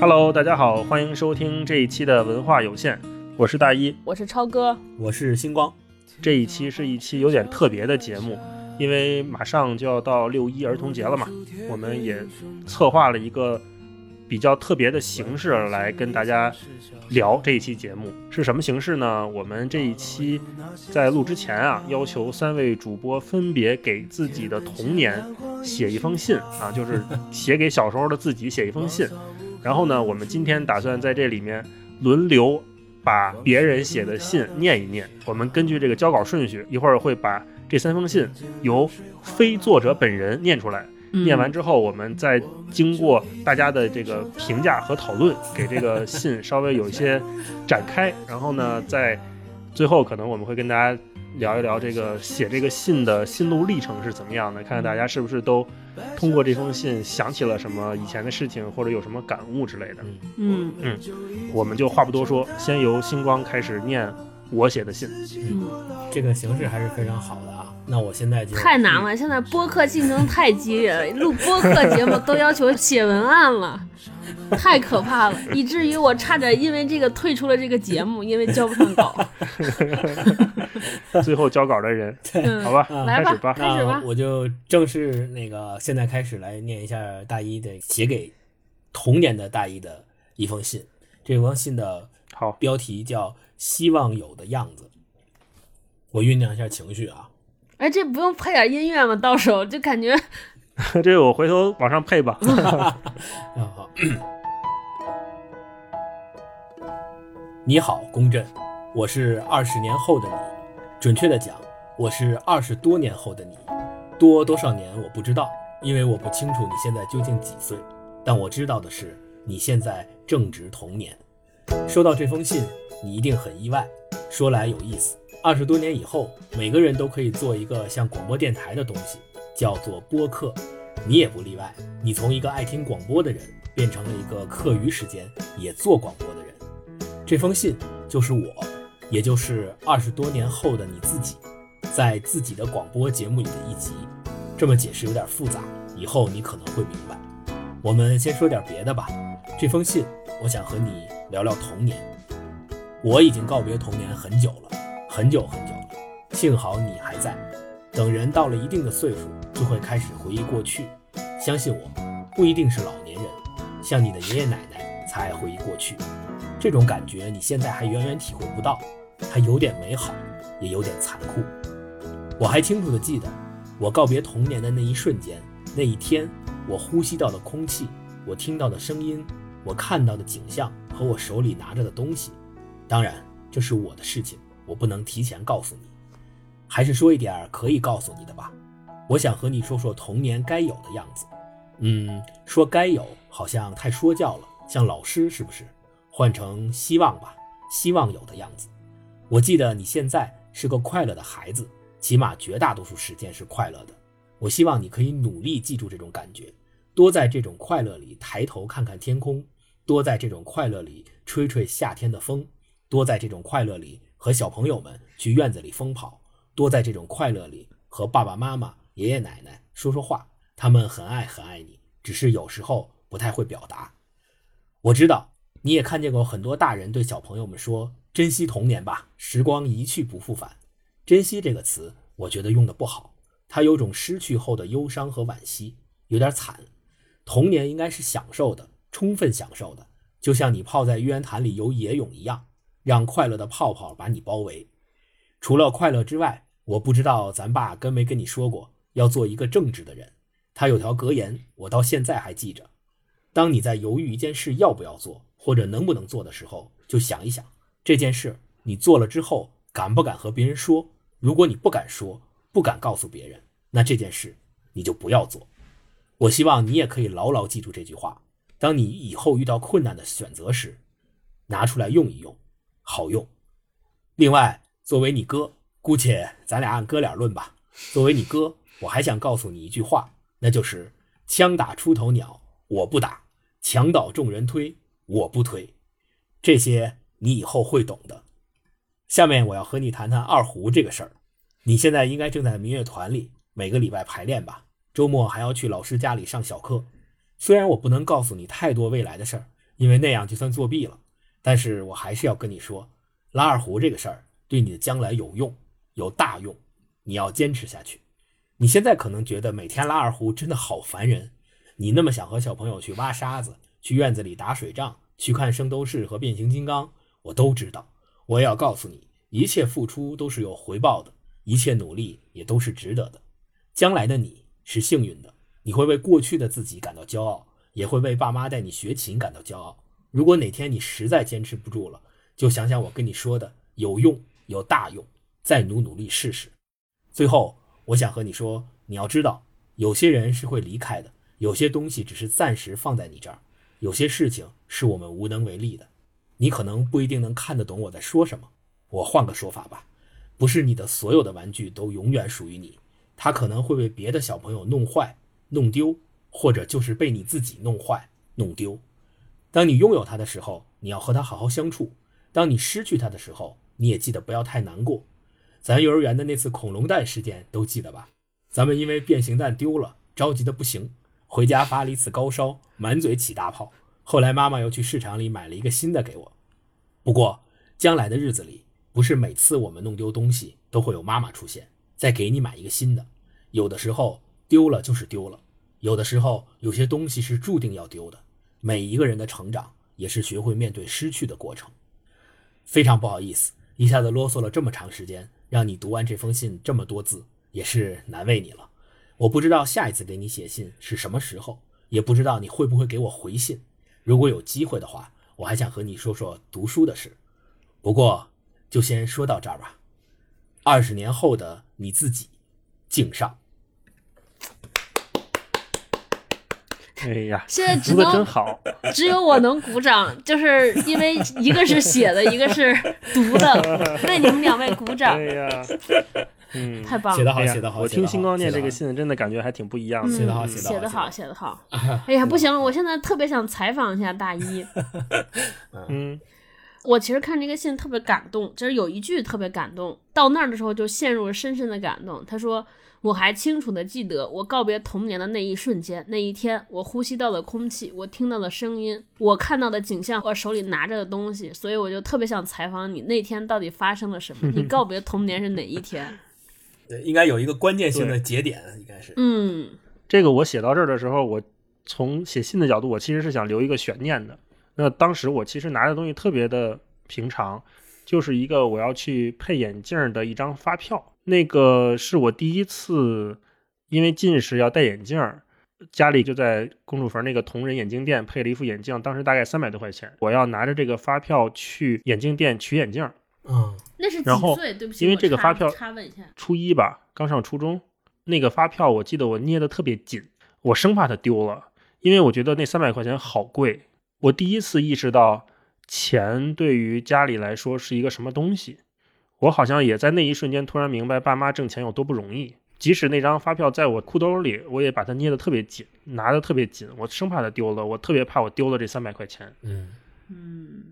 Hello，大家好，欢迎收听这一期的文化有限，我是大一，我是超哥，我是星光。这一期是一期有点特别的节目，因为马上就要到六一儿童节了嘛，我们也策划了一个比较特别的形式来跟大家聊这一期节目是什么形式呢？我们这一期在录之前啊，要求三位主播分别给自己的童年写一封信啊，就是写给小时候的自己写一封信。然后呢，我们今天打算在这里面轮流把别人写的信念一念。我们根据这个交稿顺序，一会儿会把这三封信由非作者本人念出来。念完之后，我们再经过大家的这个评价和讨论，给这个信稍微有一些展开。然后呢，在最后可能我们会跟大家聊一聊这个写这个信的心路历程是怎么样的，看看大家是不是都通过这封信想起了什么以前的事情，或者有什么感悟之类的。嗯嗯，我们就话不多说，先由星光开始念我写的信。嗯，这个形式还是非常好的啊。那我现在就太难了，现在播客竞争太激烈了，录播客节目都要求写文案了，太可怕了，以至于我差点因为这个退出了这个节目，因为交不上稿。最后交稿的人，嗯好吧，来开始吧。开始吧我就正式那个现在开始来念一下大一的写给童年的大一的一封信。这封信的好，标题叫《希望有的样子》。我酝酿一下情绪啊。哎，这不用配点音乐吗？到时候就感觉 这个我回头往上配吧。嗯 好，你好，公震，我是二十年后的你，准确的讲，我是二十多年后的你，多多少年我不知道，因为我不清楚你现在究竟几岁，但我知道的是，你现在正值童年。收到这封信，你一定很意外。说来有意思，二十多年以后，每个人都可以做一个像广播电台的东西，叫做播客。你也不例外，你从一个爱听广播的人，变成了一个课余时间也做广播的人。这封信就是我，也就是二十多年后的你自己，在自己的广播节目里的一集。这么解释有点复杂，以后你可能会明白。我们先说点别的吧。这封信，我想和你聊聊童年。我已经告别童年很久了，很久很久了。幸好你还在。等人到了一定的岁数，就会开始回忆过去。相信我，不一定是老年人，像你的爷爷奶奶才爱回忆过去。这种感觉你现在还远远体会不到，它有点美好，也有点残酷。我还清楚地记得，我告别童年的那一瞬间，那一天，我呼吸到的空气，我听到的声音，我看到的景象和我手里拿着的东西。当然，这是我的事情，我不能提前告诉你。还是说一点可以告诉你的吧。我想和你说说童年该有的样子。嗯，说该有好像太说教了，像老师是不是？换成希望吧，希望有的样子。我记得你现在是个快乐的孩子，起码绝大多数时间是快乐的。我希望你可以努力记住这种感觉，多在这种快乐里抬头看看天空，多在这种快乐里吹吹夏天的风，多在这种快乐里和小朋友们去院子里疯跑。多在这种快乐里和爸爸妈妈、爷爷奶奶说说话，他们很爱很爱你，只是有时候不太会表达。我知道你也看见过很多大人对小朋友们说：“珍惜童年吧，时光一去不复返。”珍惜这个词，我觉得用的不好，它有种失去后的忧伤和惋惜，有点惨。童年应该是享受的，充分享受的，就像你泡在玉渊潭里游野泳一样，让快乐的泡泡把你包围。除了快乐之外，我不知道咱爸跟没跟你说过，要做一个正直的人。他有条格言，我到现在还记着：当你在犹豫一件事要不要做，或者能不能做的时候，就想一想这件事你做了之后敢不敢和别人说。如果你不敢说，不敢告诉别人，那这件事你就不要做。我希望你也可以牢牢记住这句话。当你以后遇到困难的选择时，拿出来用一用，好用。另外，作为你哥。姑且咱俩按哥俩论吧。作为你哥，我还想告诉你一句话，那就是“枪打出头鸟，我不打；墙倒众人推，我不推。”这些你以后会懂的。下面我要和你谈谈二胡这个事儿。你现在应该正在民乐团里，每个礼拜排练吧，周末还要去老师家里上小课。虽然我不能告诉你太多未来的事儿，因为那样就算作弊了。但是我还是要跟你说，拉二胡这个事儿对你的将来有用，有大用，你要坚持下去。你现在可能觉得每天拉二胡真的好烦人，你那么想和小朋友去挖沙子，去院子里打水仗，去看圣斗士和变形金刚，我都知道。我也要告诉你，一切付出都是有回报的，一切努力也都是值得的。将来的你是幸运的，你会为过去的自己感到骄傲，也会为爸妈带你学琴感到骄傲。如果哪天你实在坚持不住了，就想想我跟你说的，有用，有大用，再努努力试试。最后，我想和你说，你要知道，有些人是会离开的，有些东西只是暂时放在你这儿，有些事情是我们无能为力的。你可能不一定能看得懂我在说什么，我换个说法吧，不是你的所有的玩具都永远属于你。他可能会被别的小朋友弄坏、弄丢，或者就是被你自己弄坏、弄丢。当你拥有它的时候，你要和它好好相处；当你失去它的时候，你也记得不要太难过。咱幼儿园的那次恐龙蛋事件都记得吧？咱们因为变形蛋丢了，着急的不行，回家发了一次高烧，满嘴起大泡。后来妈妈又去市场里买了一个新的给我。不过将来的日子里，不是每次我们弄丢东西都会有妈妈出现。再给你买一个新的，有的时候丢了就是丢了，有的时候有些东西是注定要丢的。每一个人的成长也是学会面对失去的过程。非常不好意思，一下子啰嗦了这么长时间，让你读完这封信这么多字，也是难为你了。我不知道下一次给你写信是什么时候，也不知道你会不会给我回信。如果有机会的话，我还想和你说说读书的事。不过就先说到这儿吧。二十年后的你自己，敬上。哎呀，现在只能好，只有我能鼓掌，就是因为一个是写的，一个是读的，为你们两位鼓掌哎，呀，嗯，太棒了。写的好，写的好。我听星光念这个，信，真的感觉还挺不一样的。写的好嗯写的好写的好，写好哎呀，不行了，我现在特别想采访一下大一。嗯，我其实看这个信特别感动，就是有一句特别感动，到那儿的时候就陷入了深深的感动。他说：“我还清楚的记得我告别童年的那一瞬间，那一天，我呼吸到的空气，我听到的声音，我看到的景象，我手里拿着的东西。所以我就特别想采访你，那天到底发生了什么？你告别童年是哪一天？对，应该有一个关键性的节点，应该是。嗯这个我写到这儿的时候，我从写信的角度，我其实是想留一个悬念的。那当时我其实拿的东西特别的平常，就是一个我要去配眼镜的一张发票。那个是我第一次因为近视要戴眼镜儿，家里就在公主坟那个同仁眼镜店配了一副眼镜，当时大概三百多块钱。我要拿着这个发票去眼镜店取眼镜儿，嗯，那是几然后岁？对不起，因为这个发票插问一下。初一吧，刚上初中，那个发票我记得我捏的特别紧，我生怕它丢了，因为我觉得那三百块钱好贵。我第一次意识到钱对于家里来说是一个什么东西，我好像也在那一瞬间突然明白爸妈挣钱有多不容易。即使那张发票在我裤兜里，我也把它捏得特别紧，拿得特别紧，我生怕它丢了，我特别怕我丢了这三百块钱。嗯，嗯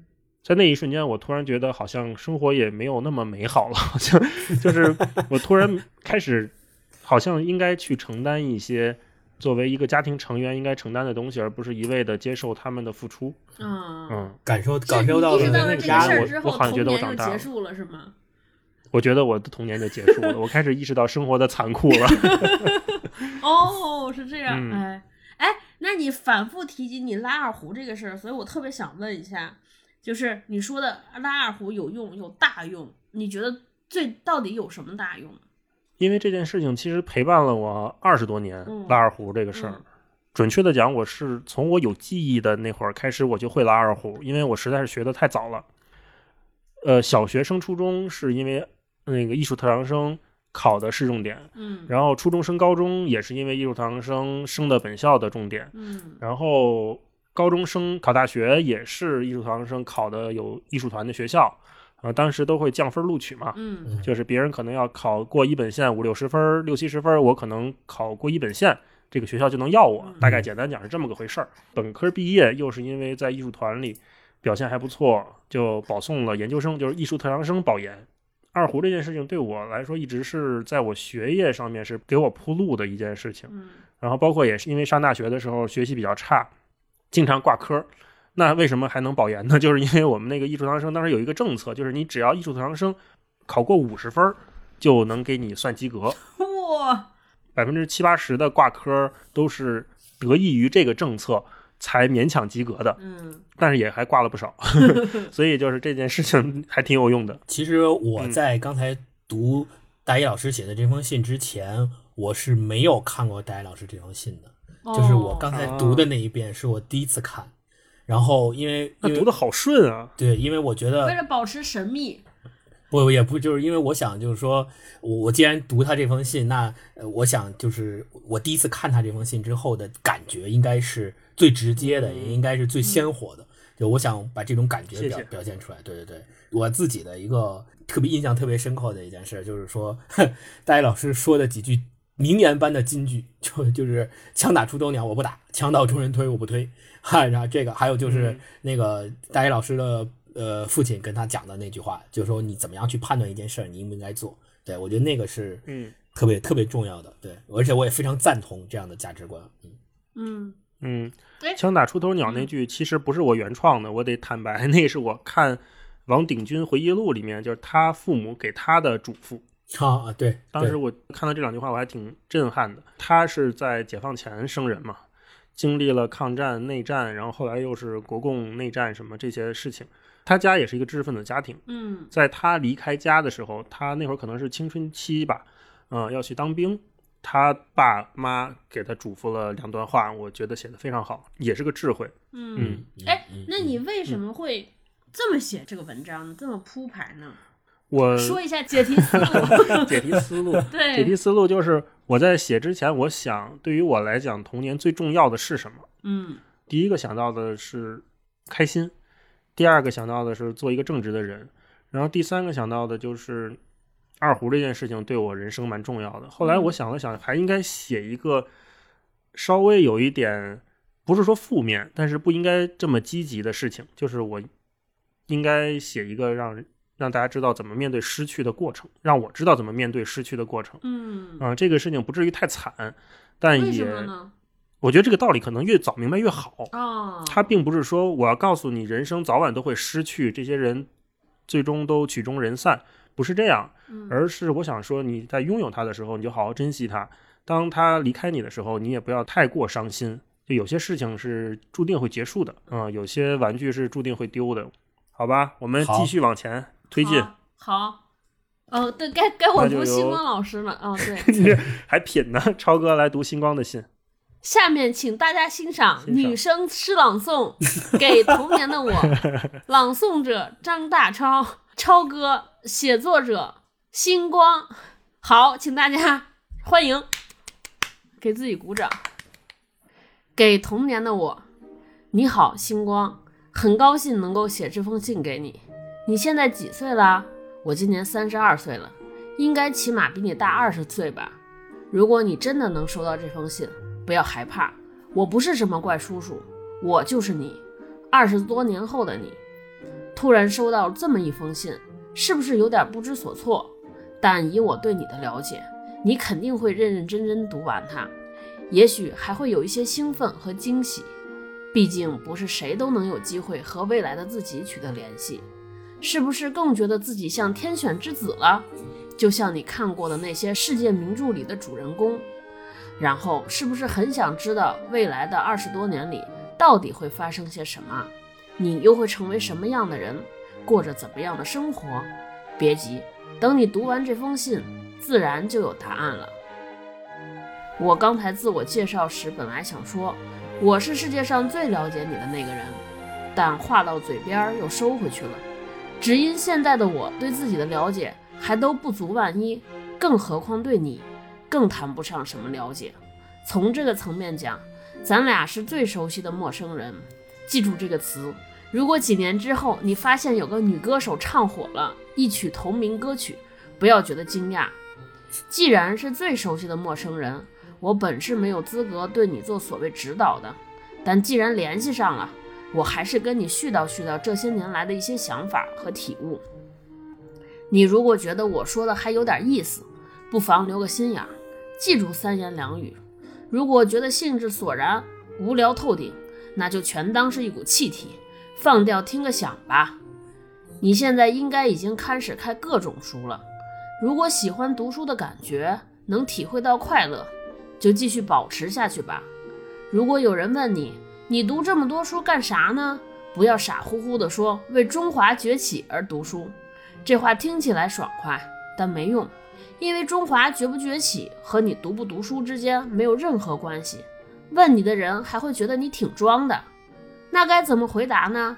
在那一瞬间，我突然觉得好像生活也没有那么美好了，好像 就是我突然开始，好像应该去承担一些作为一个家庭成员应该承担的东西，而不是一味的接受他们的付出。啊，嗯，感受感受到这个事儿我之后，我好像觉得我童年就长大了结束了，是吗？我觉得我的童年就结束了，我开始意识到生活的残酷了。哦，是这样，嗯哎哎，那你反复提及你拉二胡这个事儿，所以我特别想问一下，就是你说的拉二胡有用有大用，你觉得最到底有什么大用？因为这件事情其实陪伴了我二十多年嗯，拉二胡这个事儿。嗯准确的讲，我是从我有记忆的那会儿开始，我就会拉二胡，因为我实在是学的太早了。呃，小学升初中是因为那个艺术特长生考的是重点，嗯然后初中升高中也是因为艺术特长生升的本校的重点，嗯然后高中生考大学也是艺术特长生考的有艺术团的学校，呃，当时都会降分录取嘛，嗯就是别人可能要考过一本线五六十分、六七十分，我可能考过一本线，这个学校就能要我。大概简单讲是这么个回事儿。本科毕业又是因为在艺术团里表现还不错，就保送了研究生，就是艺术特长生保研。二胡这件事情对我来说一直是在我学业上面是给我铺路的一件事情。嗯然后包括也是因为上大学的时候学习比较差，经常挂科儿。那为什么还能保研呢？就是因为我们那个艺术特长生当时有一个政策，就是你只要艺术特长生考过五十分，就能给你算及格。哇，百分之七八十的挂科都是得益于这个政策才勉强及格的，嗯但是也还挂了不少。所以就是这件事情还挺有用的。其实我在刚才读大一老师写的这封信之前，我是没有看过大一老师这封信的。就是我刚才读的那一遍是我第一次看，然后因为那读的好顺啊！对，因为我觉得为了保持神秘，不也不就是因为我想就是说我我既然读他这封信，那呃我想就是我第一次看他这封信之后的感觉应该是最直接的，也应该是最鲜活的。就我想把这种感觉表谢谢表现出来。对对对，我自己的一个特别印象特别深刻的一件事，就是说 大一老师说的几句名言般的金句，就就是枪打出头鸟我不打，枪到中人推我不推。哈，然后这个还有就是嗯那个大一老师的呃父亲跟他讲的那句话，就是说你怎么样去判断一件事儿，你应不应该做。对我觉得那个是嗯特别特别重要的。对，而且我也非常赞同这样的价值观。嗯，嗯嗯哎，枪打出头鸟那句其实不是我原创的，我得坦白，那是我看王鼎钧回忆录里面，就是他父母给他的嘱咐。啊啊，对，当时我看到这两句话，我还挺震撼的。他是在解放前生人嘛，经历了抗战、内战，然后后来又是国共内战什么这些事情。他家也是一个知识分子家庭，嗯在他离开家的时候，他那会儿可能是青春期吧，嗯、要去当兵。他爸妈给他嘱咐了两段话，我觉得写的非常好，也是个智慧。嗯嗯，哎嗯，那你为什么会这么写这个文章呢？这么铺排呢？我 说一下 解题思路。解题思路，对解，题思路就是我在写之前，我想对于我来讲，童年最重要的是什么？嗯第一个想到的是开心，第二个想到的是做一个正直的人，然后第三个想到的就是二胡这件事情对我人生蛮重要的。后来我想了想，还应该写一个稍微有一点，不是说负面，但是不应该这么积极的事情，就是我应该写一个让让大家知道怎么面对失去的过程，让我知道怎么面对失去的过程。嗯，啊、这个事情不至于太惨，但也？我觉得这个道理可能越早明白越好。哦，他并不是说我要告诉你人生早晚都会失去，这些人最终都曲终人散，不是这样，嗯而是我想说你在拥有他的时候，你就好好珍惜他；当他离开你的时候，你也不要太过伤心。就有些事情是注定会结束的，嗯，有些玩具是注定会丢的，好吧？我们继续往前推荐，好。哦，对，该该我读星光老师了。哦，对，你还品呢？超哥来读星光的信，下面请大家欣赏欣赏女生诗朗诵《给童年的我 》，朗诵者张大超，超哥，写作者星光。好，请大家欢迎，给自己鼓掌。给童年的我，你好，星光，很高兴能够写这封信给你。你现在几岁啦？我今年三十二岁了，应该起码比你大二十岁吧。如果你真的能收到这封信，不要害怕，我不是什么怪叔叔，我就是你，二十多年后的你。突然收到这么一封信，是不是有点不知所措？但以我对你的了解，你肯定会认认真真读完它，也许还会有一些兴奋和惊喜。毕竟不是谁都能有机会和未来的自己取得联系，是不是更觉得自己像天选之子了？就像你看过的那些世界名著里的主人公，然后是不是很想知道未来的二十多年里到底会发生些什么？你又会成为什么样的人，过着怎么样的生活？别急，等你读完这封信，自然就有答案了。我刚才自我介绍时，本来想说我是世界上最了解你的那个人，但话到嘴边又收回去了，只因现在的我对自己的了解还都不足万一，更何况对你，更谈不上什么了解。从这个层面讲，咱俩是最熟悉的陌生人。记住这个词。如果几年之后你发现有个女歌手唱火了一曲同名歌曲，不要觉得惊讶。既然是最熟悉的陌生人，我本是没有资格对你做所谓指导的，但既然联系上了，我还是跟你絮叨絮叨这些年来的一些想法和体悟。你如果觉得我说的还有点意思，不妨留个心眼，记住三言两语。如果觉得兴致索然、无聊透顶，那就全当是一股气体，放掉听个响吧。你现在应该已经开始看各种书了。如果喜欢读书的感觉，能体会到快乐，就继续保持下去吧。如果有人问你，你读这么多书干啥呢？不要傻乎乎的说为中华崛起而读书，这话听起来爽快，但没用，因为中华崛不崛起和你读不读书之间没有任何关系。问你的人还会觉得你挺装的。那该怎么回答呢？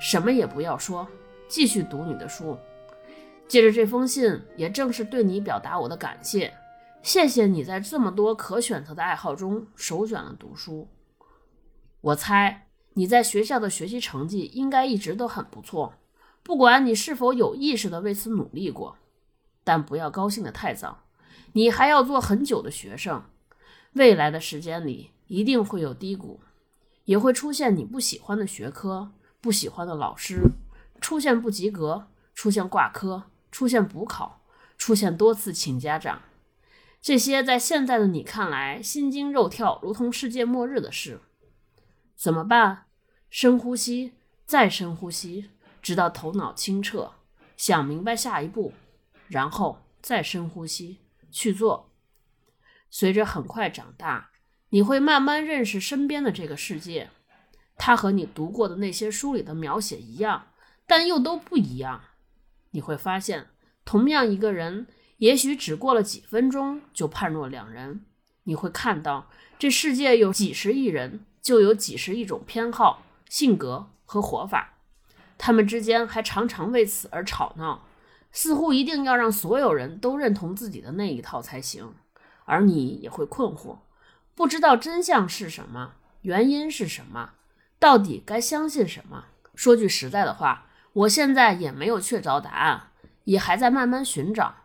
什么也不要说，继续读你的书。借着这封信，也正是对你表达我的感谢。谢谢你在这么多可选择的爱好中首选了读书。我猜你在学校的学习成绩应该一直都很不错，不管你是否有意识的为此努力过。但不要高兴得太早，你还要做很久的学生。未来的时间里一定会有低谷，也会出现你不喜欢的学科、不喜欢的老师，出现不及格，出现挂科，出现补考，出现多次请家长。这些在现在的你看来心惊肉跳，如同世界末日的事，怎么办？深呼吸，再深呼吸，直到头脑清澈，想明白下一步，然后再深呼吸去做。随着很快长大，你会慢慢认识身边的这个世界，它和你读过的那些书里的描写一样，但又都不一样。你会发现，同样一个人。也许只过了几分钟就判若两人。你会看到，这世界有几十亿人，就有几十亿种偏好、性格和活法，他们之间还常常为此而吵闹，似乎一定要让所有人都认同自己的那一套才行。而你也会困惑，不知道真相是什么，原因是什么，到底该相信什么？说句实在的话，我现在也没有确凿答案，也还在慢慢寻找。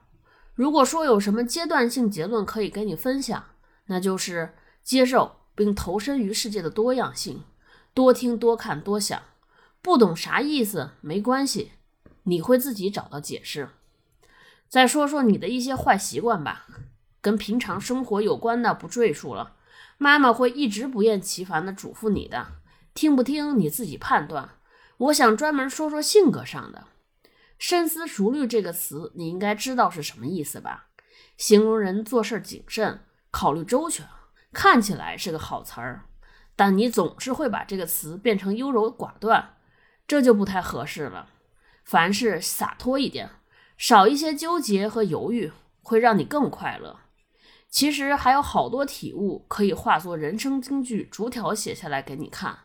如果说有什么阶段性结论可以跟你分享，那就是接受并投身于世界的多样性，多听多看多想，不懂啥意思没关系，你会自己找到解释。再说说你的一些坏习惯吧，跟平常生活有关的不赘述了，妈妈会一直不厌其烦地嘱咐你的，听不听你自己判断。我想专门说说性格上的。深思熟虑这个词，你应该知道是什么意思吧？形容人做事谨慎、考虑周全，看起来是个好词儿，但你总是会把这个词变成优柔寡断，这就不太合适了。凡事洒脱一点，少一些纠结和犹豫，会让你更快乐。其实还有好多体悟可以化作人生金句，逐条写下来给你看。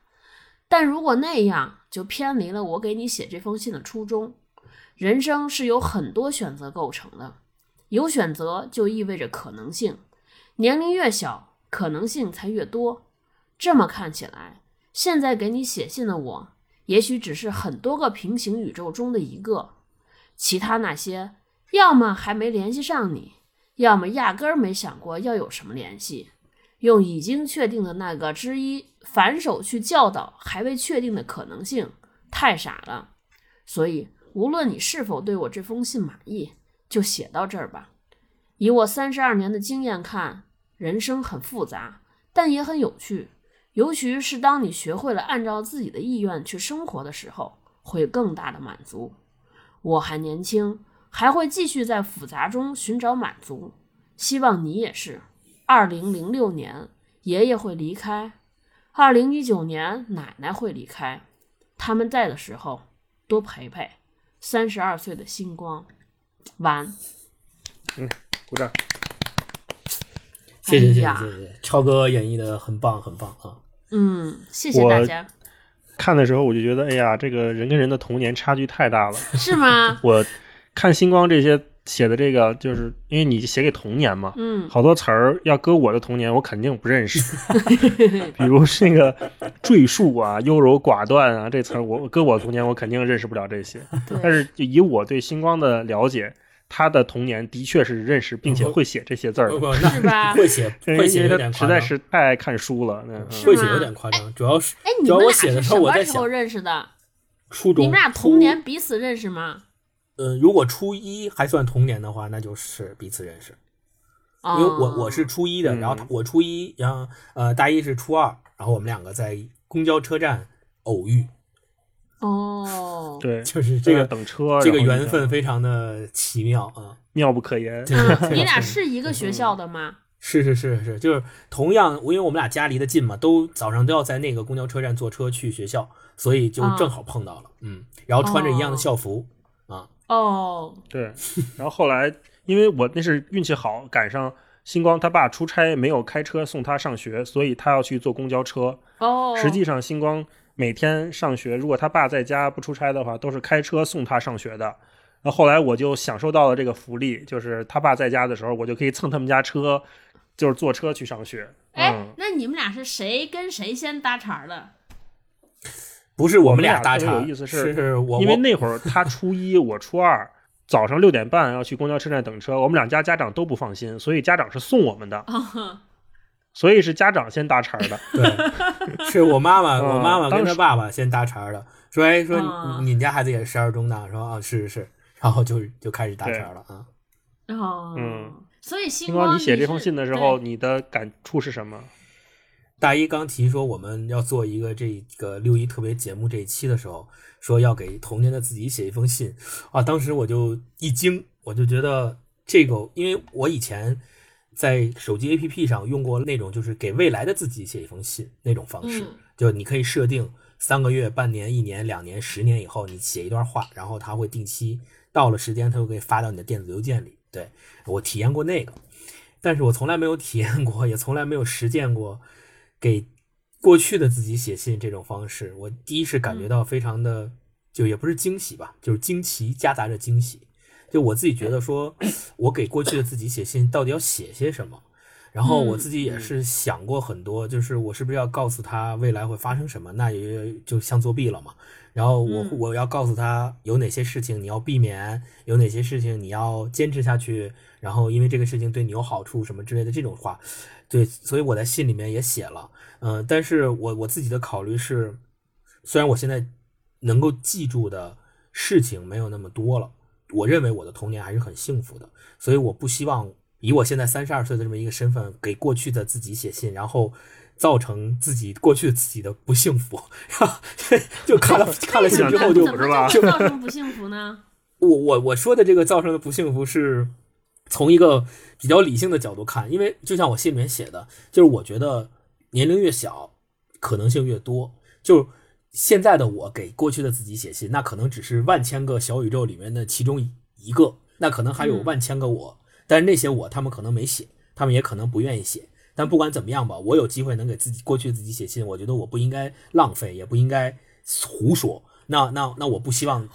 但如果那样，就偏离了我给你写这封信的初衷。人生是由很多选择构成的，有选择就意味着可能性，年龄越小，可能性才越多。这么看起来，现在给你写信的我，也许只是很多个平行宇宙中的一个，其他那些要么还没联系上你，要么压根儿没想过要有什么联系。用已经确定的那个之一反手去教导还未确定的可能性，太傻了。所以。无论你是否对我这封信满意，就写到这儿吧。以我三十二年的经验看，人生很复杂，但也很有趣。尤其是当你学会了按照自己的意愿去生活的时候，会更大的满足。我还年轻，还会继续在复杂中寻找满足。希望你也是。二零零六年，爷爷会离开；二零一九年，奶奶会离开。他们在的时候，多陪陪。三十二岁的星光，晚。嗯，鼓掌。谢谢谢谢谢谢，超哥演绎的很棒很棒啊。嗯，谢谢大家。看的时候我就觉得，哎呀，这个人跟人的童年差距太大了。是吗？我看星光这些。写的这个就是因为你写给童年嘛，嗯，好多词儿要搁我的童年，我肯定不认识。比如那个赘述啊、优柔寡断啊，这词儿我搁我童年我肯定认识不了这些。但是以我对星光的了解，他的童年的确是认识并且会写这些字儿，是吧？会写，会写有点实在是太爱看书了，会写有点夸张。主要是，哎，你们俩是什么时候认识的？初中。你们俩童年彼此认识吗？嗯，如果初一还算童年的话，那就是彼此认识。因为我我是初一的，然后我初一，然后呃大一是初二，然后我们两个在公交车站偶遇，哦，对，就是这个等车，这个缘分非常的奇妙啊。妙不可言。你俩是一个学校的吗？是是是是，就是同样，因为我们俩家离得近嘛，都早上都要在那个公交车站坐车去学校，所以就正好碰到了。嗯，然后穿着一样的校服啊，哦，对，然后后来因为我那是运气好，赶上星光他爸出差没有开车送他上学，所以他要去坐公交车。哦，实际上，星光每天上学，如果他爸在家不出差的话，都是开车送他上学的。那后来我就享受到了这个福利，就是他爸在家的时候，我就可以蹭他们家车，就是坐车去上学。哎嗯，，那你们俩是谁跟谁先搭茬的？不是我们们俩搭茬，有意思是是我我因为那会儿他初一，我初二，早上六点半要去公交车站等车，我们两家家长都不放心，所以家长是送我们的，啊，所以是家长先搭茬的。对，是我妈妈，嗯 我妈妈跟当时。她爸爸先搭茬的，说哎说啊。你们家孩子也是十二中的，说啊是是是，然后就就开始搭茬了啊。哦，嗯，所以星星光，你写这封信的时候，你的感触是什么？大一刚提说我们要做一个这个六一特别节目这一期的时候，说要给童年的自己写一封信。啊，当时我就一惊，我就觉得这个，因为我以前在手机 APP 上用过那种就是给未来的自己写一封信那种方式，嗯就你可以设定三个月、半年、一年、两年、十年以后，你写一段话，然后它会定期到了时间，它就可以发到你的电子邮件里。对我体验过那个，但是我从来没有体验过，也从来没有实践过给过去的自己写信这种方式。我第一是感觉到非常的，就也不是惊喜吧，就是惊奇夹杂着惊喜。就我自己觉得说，我给过去的自己写信到底要写些什么？然后我自己也是想过很多，就是我是不是要告诉他未来会发生什么？那也就像作弊了嘛。然后我嗯我要告诉他有哪些事情你要避免，有哪些事情你要坚持下去，然后因为这个事情对你有好处什么之类的这种话，对，所以我在信里面也写了，嗯、但是我我自己的考虑是，虽然我现在能够记住的事情没有那么多了，我认为我的童年还是很幸福的，所以我不希望以我现在三十二岁的这么一个身份给过去的自己写信，然后造成自己过去的自己的不幸福，就看了看了信之后就是吧就造 成不幸福呢？我我我说的这个造成的不幸福是从一个比较理性的角度看，因为就像我信里面写的，就是我觉得年龄越小，可能性越多。就现在的我给过去的自己写信，那可能只是万千个小宇宙里面的其中一个，那可能还有嗯万千个我，但是那些我他们可能没写，他们也可能不愿意写。但不管怎么样吧，我有机会能给自己过去自己写信，我觉得我不应该浪费，也不应该胡说。那那那我不希望，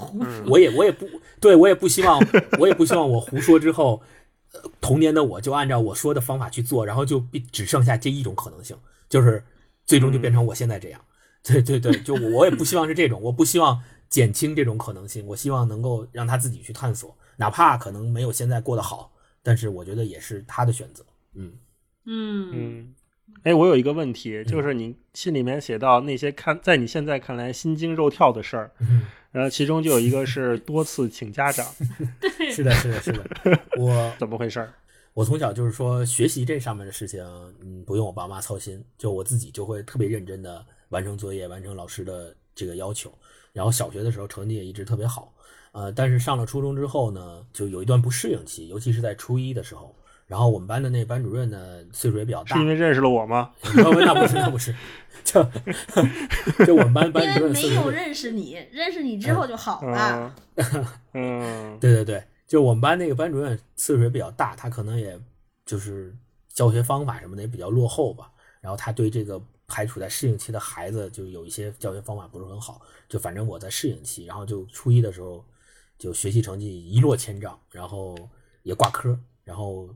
我也我也不对我也不希望，我也不希望我胡说之后，呃童年的我就按照我说的方法去做，然后就必只剩下这一种可能性，就是最终就变成我现在这样。对对对，就我我也不希望是这种，我不希望减轻这种可能性，我希望能够让他自己去探索，哪怕可能没有现在过得好，但是我觉得也是他的选择。嗯嗯嗯，哎，我有一个问题，就是你信里面写到那些看在你现在看来心惊肉跳的事儿，嗯，然后其中就有一个是多次请家长，是的，是的，是的，我怎么回事儿？我从小就是说学习这上面的事情，嗯，不用我爸妈操心，就我自己就会特别认真的完成作业，完成老师的这个要求。然后小学的时候成绩也一直特别好，呃，但是上了初中之后呢，就有一段不适应期，尤其是在初一的时候。然后我们班的那班主任呢，岁数也比较大是因，为认识了我吗？那不是那不是，就 就我们班班因为没主任岁数有认识你，认识你之后就好了。嗯嗯 对对对，就我们班那个班主任岁数也比较大，他可能也就是教学方法什么的也比较落后吧。然后他对这个还处在适应期的孩子，就有一些教学方法不是很好。就反正我在适应期，然后就初一的时候，就学习成绩一落千丈，然后也挂科，然后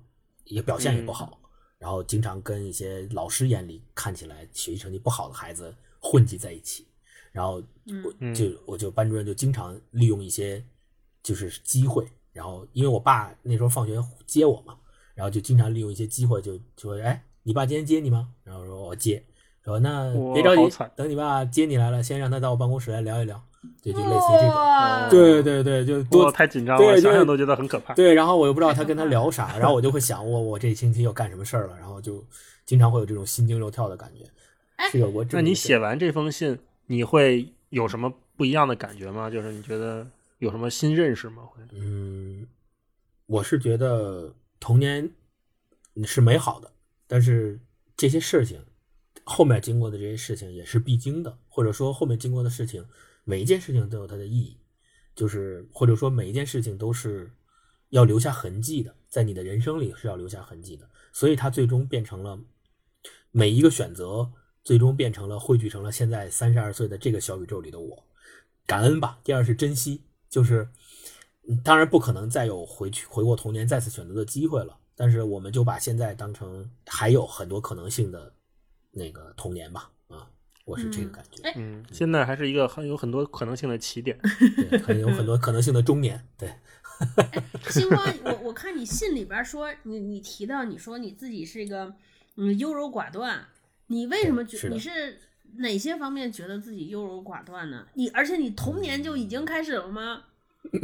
也表现也不好，然后经常跟一些老师眼里看起来学习成绩不好的孩子混迹在一起。然后我嗯就我就班主任就经常利用一些就是机会，然后因为我爸那时候放学接我嘛，然后就经常利用一些机会就就说哎，你爸今天接你吗？然后说我接，说那别着急，等你爸接你来了，先让他到我办公室来聊一聊，就就类似于这种。对对对，就哇，多太紧张对了，想想都觉得很可怕。对，然后我又不知道他跟他聊啥，然后我就会想我我这星期又干什么事儿了，然后就经常会有这种心惊肉跳的感觉。哎是有过那你写完这封信，你会有什么不一样的感觉吗？就是你觉得有什么新认识吗？会嗯，我是觉得童年是美好的，但是这些事情后面经过的这些事情也是必经的，或者说后面经过的事情，每一件事情都有它的意义，就是或者说每一件事情都是要留下痕迹的，在你的人生里是要留下痕迹的，所以它最终变成了每一个选择，最终变成了汇聚成了现在三十二岁的这个小宇宙里的我。感恩吧，第二是珍惜，就是当然不可能再有回去回过童年再次选择的机会了，但是我们就把现在当成还有很多可能性的那个童年吧，啊，我是这个感觉，哎嗯，现在还是一个很有很多可能性的起点。对，很有很多可能性的中年，对，星光，我我看你信里边说，你你提到你说你自己是一个嗯优柔寡断，你为什么觉是你是哪些方面觉得自己优柔寡断呢？你而且你童年就已经开始了吗？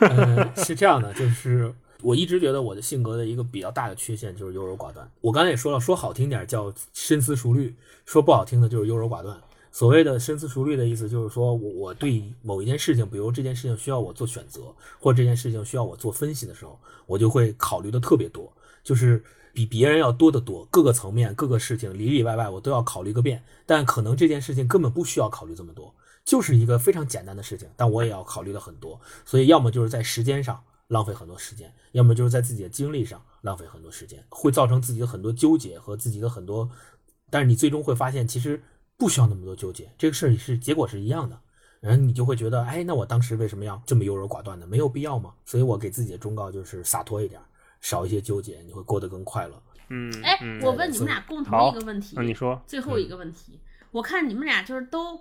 呃，是这样的，就是我一直觉得我的性格的一个比较大的缺陷就是优柔寡断。我刚才也说了，说好听点叫深思熟虑，说不好听的就是优柔寡断。所谓的深思熟虑的意思，就是说我我对某一件事情，比如这件事情需要我做选择，或这件事情需要我做分析的时候，我就会考虑的特别多，就是比别人要多得多，各个层面、各个事情里里外外我都要考虑个遍。但可能这件事情根本不需要考虑这么多，就是一个非常简单的事情，但我也要考虑的很多。所以要么就是在时间上浪费很多时间，要么就是在自己的精力上浪费很多时间，会造成自己的很多纠结和自己的很多，但是你最终会发现其实不需要那么多纠结，这个事儿是结果是一样的。然后你就会觉得，哎，那我当时为什么要这么优柔寡断呢？没有必要吗？所以我给自己的忠告就是洒脱一点，少一些纠结，你会过得更快乐。嗯，哎，嗯我问你们俩共同一个问题，那你说，最后一个问题，我看你们俩就是都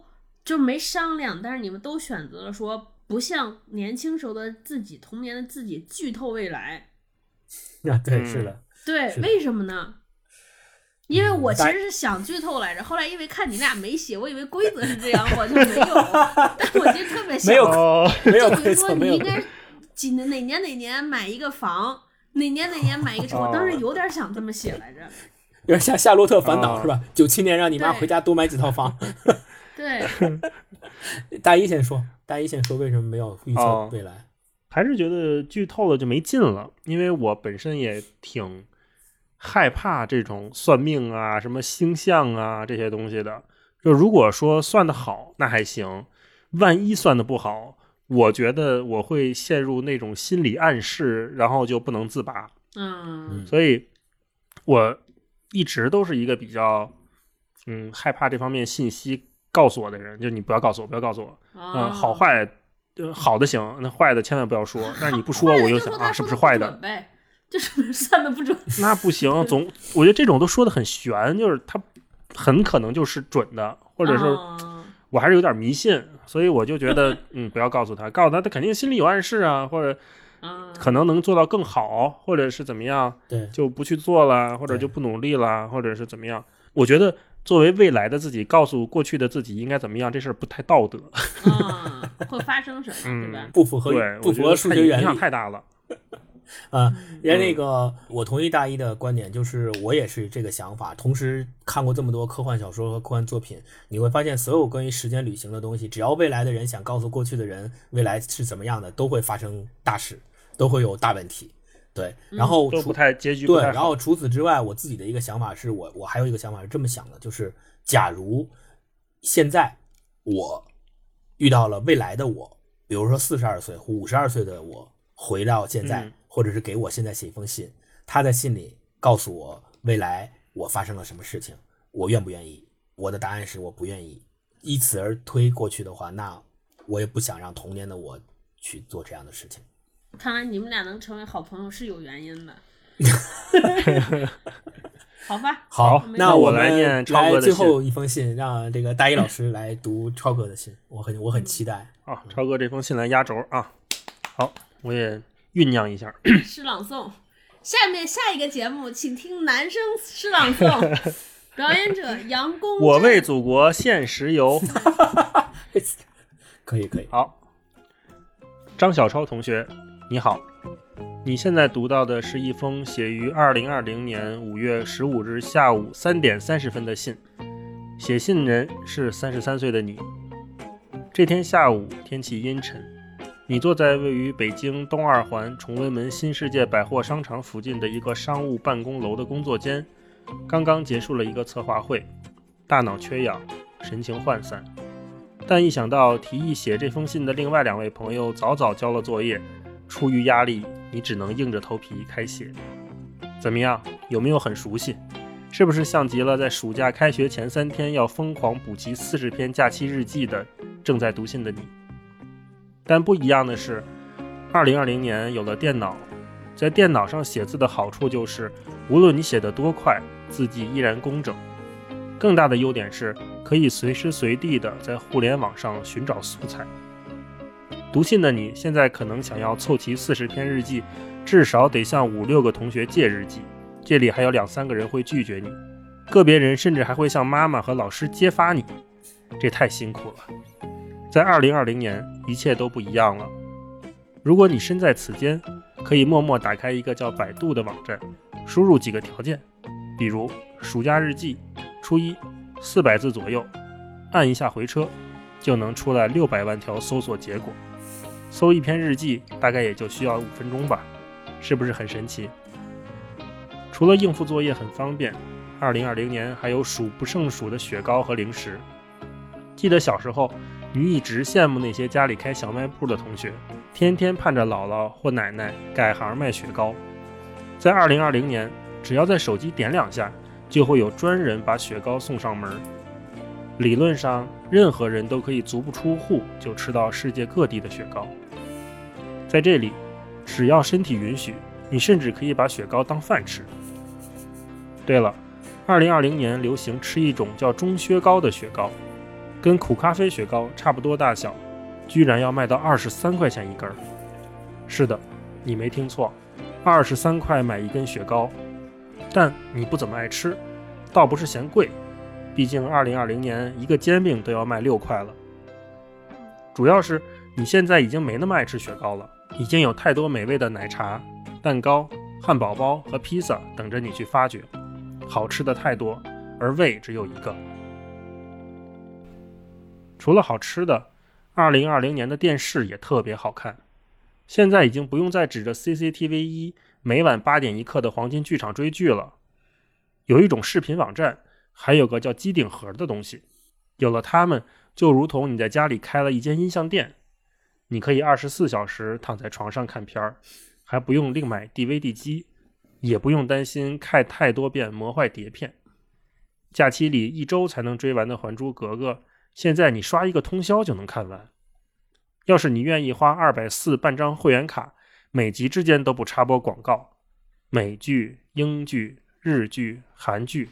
就是没商量，但是你们都选择了说不像年轻时候的自己，童年的自己剧透未来。啊，对，嗯是的，对，为什么呢？因为我其实是想剧透来着，后来因为看你俩没写，我以为规则是这样，我就没有。但我其实特别想，没有哦，没有就比如说你应该几年哪年哪年买一个房，哪年哪年买一个车，我哦当时有点想这么写来着。有点像《夏洛特烦恼》哦是吧？九七年让你妈回家多买几套房。对，大一先说，大一先说为什么没有预测哦未来？还是觉得剧透了就没劲了，因为我本身也挺害怕这种算命啊、什么星象啊这些东西的。就如果说算的好，那还行；万一算的不好，我觉得我会陷入那种心理暗示，然后就不能自拔。嗯所以，我一直都是一个比较嗯害怕这方面信息告诉我的人，就你不要告诉我，不要告诉我。嗯，啊，好坏，呃，好的行，那坏的千万不要说。但是你不说，我就想啊，是不是坏的？准呗？就是 算的不准。那不行，总我觉得这种都说的很悬，就是他很可能就是准的，或者是啊我还是有点迷信，所以我就觉得嗯，不要告诉他，告诉他他肯定心里有暗示啊，或者啊，可能能做到更好，或者是怎么样，对，就不去做了，或者就不努力了，或者是怎么样。我觉得作为未来的自己，告诉过去的自己应该怎么样，这事儿不太道德。啊，会发生什么，嗯对吧？不符合对，不符合数学原理影响太大了。啊。嗯人家那个，我同意大一的观点，就是我也是这个想法。同时看过这么多科幻小说和科幻作品，你会发现，所有关于时间旅行的东西，只要未来的人想告诉过去的人未来是怎么样的，都会发生大事，都会有大问题。对，然后除都不太结局太好。然后除此之外，我自己的一个想法是我我还有一个想法是这么想的，就是假如现在我遇到了未来的我，比如说四十二岁或五十二岁的我回到现在，嗯或者是给我现在写一封信，他在信里告诉我未来我发生了什么事情，我愿不愿意？我的答案是我不愿意。依此而推过去的话，那我也不想让童年的我去做这样的事情。看来你们俩能成为好朋友是有原因的。好吧，好，那我来念超哥的最后一封信，让这个大一老师来读超哥的信，我很我很期待。啊，超哥这封信来压轴啊。好，我也酝酿一下。诗朗诵。下面下一个节目，请听男生诗朗诵，表演者 杨公。我为祖国献石油。可以可以，好，张小超同学，你好。你现在读到的是一封写于二零二零年五月十五日下午三点三十分的信，写信人是三十三岁的你。这天下午天气阴沉，你坐在位于北京东二环崇文门新世界百货商场附近的一个商务办公楼的工作间，刚刚结束了一个策划会，大脑缺氧，神情涣散。但一想到提议写这封信的另外两位朋友早早交了作业，出于压力，你只能硬着头皮开写。怎么样？有没有很熟悉？是不是像极了在暑假开学前三天要疯狂补齐四十篇假期日记的正在读信的你？但不一样的是，二零二零年有了电脑，在电脑上写字的好处就是，无论你写得多快，字迹依然工整。更大的优点是，可以随时随地的在互联网上寻找素材。读信的你现在可能想要凑齐四十篇日记，至少得向五六个同学借日记，这里还有两三个人会拒绝你，个别人甚至还会向妈妈和老师揭发你，这太辛苦了。在二零二零年，一切都不一样了。如果你身在此间，可以默默打开一个叫百度的网站，输入几个条件，比如暑假日记，初一，四百字左右，按一下回车，就能出来六百万条搜索结果。搜一篇日记大概也就需要五分钟吧，是不是很神奇？除了应付作业很方便，二零二零年还有数不胜数的雪糕和零食。记得小时候。你一直羡慕那些家里开小卖部的同学，天天盼着姥姥或奶奶改行卖雪糕。在二零二零年，只要在手机点两下，就会有专人把雪糕送上门。理论上，任何人都可以足不出户就吃到世界各地的雪糕。在这里，只要身体允许，你甚至可以把雪糕当饭吃。对了，二零二零年流行吃一种叫中薛糕的雪糕。跟苦咖啡雪糕差不多大小，居然要卖到二十三块钱一根儿。是的，你没听错，二十三块买一根雪糕。但你不怎么爱吃，倒不是嫌贵，毕竟二零二零年一个煎饼都要卖六块了。主要是你现在已经没那么爱吃雪糕了，已经有太多美味的奶茶、蛋糕、汉堡包和披萨等着你去发掘，好吃的太多，而胃只有一个。除了好吃的，二零二零年的电视也特别好看。现在已经不用再指着 CCTV 一每晚八点一刻的黄金剧场追剧了。有一种视频网站，还有个叫机顶盒的东西。有了它们，就如同你在家里开了一间音像店，你可以二十四小时躺在床上看片儿，还不用另买 DVD 机，也不用担心看太多遍磨坏碟片。假期里一周才能追完的《还珠格格》。现在你刷一个通宵就能看完。要是你愿意花二百四办张会员卡，每集之间都不插播广告，美剧、英剧、日剧、韩剧，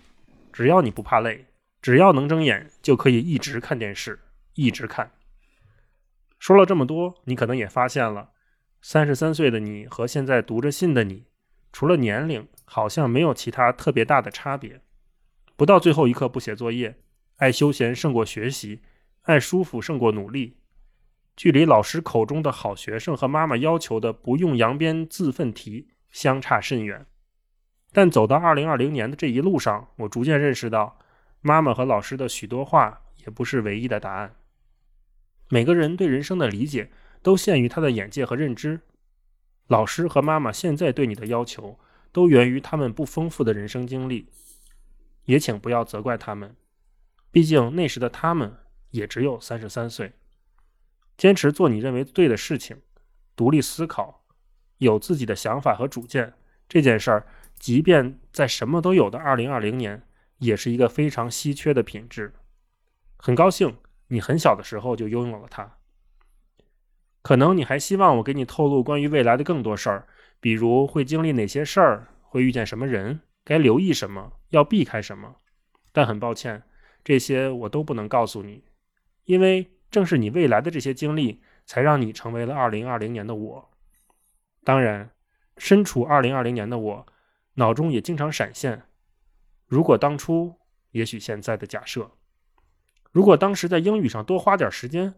只要你不怕累，只要能睁眼，就可以一直看电视，一直看。说了这么多，你可能也发现了，三十三岁的你和现在读着信的你，除了年龄，好像没有其他特别大的差别。不到最后一刻不写作业。爱休闲胜过学习，爱舒服胜过努力，距离老师口中的好学生和妈妈要求的不用扬鞭自奋蹄相差甚远。但走到二零二零年的这一路上，我逐渐认识到，妈妈和老师的许多话也不是唯一的答案。每个人对人生的理解都限于他的眼界和认知，老师和妈妈现在对你的要求都源于他们不丰富的人生经历，也请不要责怪他们。毕竟那时的他们也只有三十三岁，坚持做你认为对的事情，独立思考，有自己的想法和主见，这件事儿，即便在什么都有的二零二零年，也是一个非常稀缺的品质。很高兴你很小的时候就拥有了它。可能你还希望我给你透露关于未来的更多事儿，比如会经历哪些事儿，会遇见什么人，该留意什么，要避开什么。但很抱歉。这些我都不能告诉你，因为正是你未来的这些经历，才让你成为了二零二零年的我。当然，身处二零二零年的我，脑中也经常闪现：如果当初，也许现在的假设；如果当时在英语上多花点时间；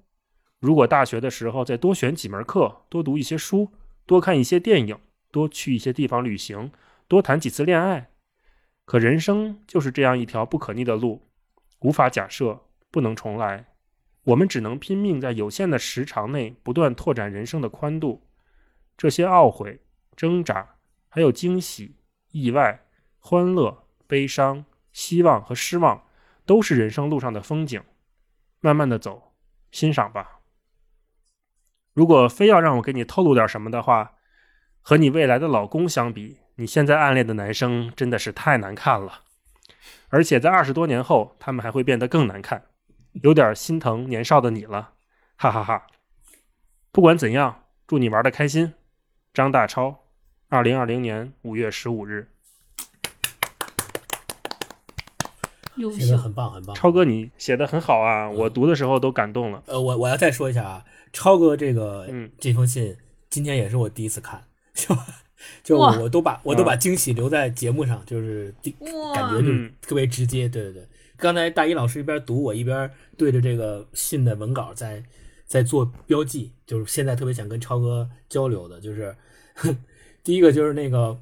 如果大学的时候再多选几门课，多读一些书，多看一些电影，多去一些地方旅行，多谈几次恋爱。可人生就是这样一条不可逆的路。无法假设，不能重来，我们只能拼命在有限的时长内不断拓展人生的宽度。这些懊悔、挣扎，还有惊喜、意外、欢乐、悲伤、希望和失望，都是人生路上的风景。慢慢的走，欣赏吧。如果非要让我给你透露点什么的话，和你未来的老公相比，你现在暗恋的男生真的是太难看了。而且在二十多年后，他们还会变得更难看，有点心疼年少的你了，哈哈哈。不管怎样，祝你玩的开心。张大超，二零二零年五月十五日。优秀，写的很棒很棒。超哥，你写的很好啊，我读的时候都感动了。呃，我我要再说一下啊，超哥这个、嗯这封信，今天也是我第一次看，就就我都把我都把惊喜留在节目上，就是第哇感觉就特别直接。对对对，刚才大一老师一边读，我一边对着这个信的文稿在在做标记，就是现在特别想跟超哥交流的，就是 第一个就是那个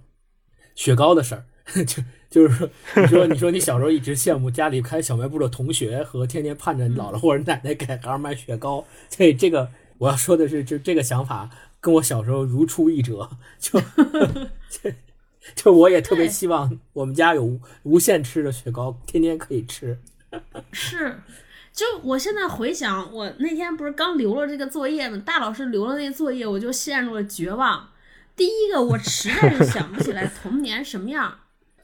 雪糕的事儿，就就是说，你说你说你小时候一直羡慕家里开小卖部的同学和天天盼着姥姥或者奶奶给孩儿买雪糕，这这个我要说的是，就这个想法跟我小时候如出一辙，就 就就我也特别希望我们家有无无限吃的雪糕，天天可以吃。是，就我现在回想，我那天不是刚留了这个作业吗？大老师留了那作业，我就陷入了绝望。第一个，我实在是想不起来童年什么样，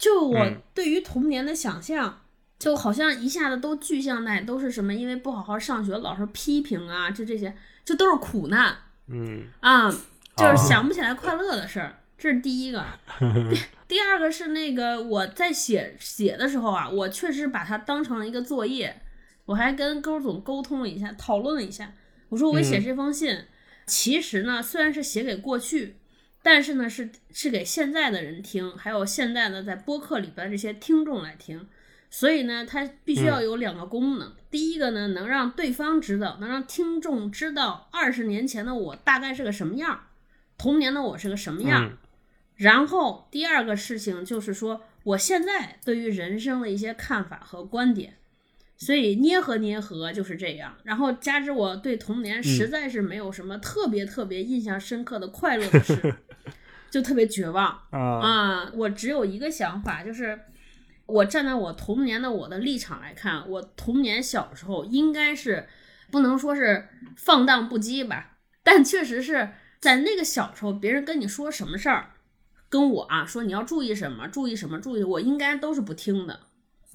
就我嗯对于童年的想象，就好像一下子都具象在都是什么，因为不好好上学，老师批评啊，就这些，就都是苦难嗯啊，就是哦想不起来快乐的事儿，这是第一个。第第二个是那个我在写写的时候啊，我确实把它当成了一个作业，我还跟勾总沟通了一下，讨论了一下。我说我写嗯这封信，其实呢虽然是写给过去，但是呢是是给现在的人听，还有现在呢在播客里边这些听众来听。所以呢，它必须要有两个功能。第一个呢，能让对方知道，能让听众知道二十年前的我大概是个什么样儿，童年的我是个什么样然后第二个事情就是说，我现在对于人生的一些看法和观点，所以捏合捏合就是这样。然后加之我对童年实在是没有什么特别特别印象深刻的快乐的事，就特别绝望啊啊！我只有一个想法，就是我站在我童年的我的立场来看，我童年小时候应该是不能说是放荡不羁吧，但确实是在那个小时候，别人跟你说什么事儿。跟我啊说你要注意什么，注意什么，注意，我应该都是不听的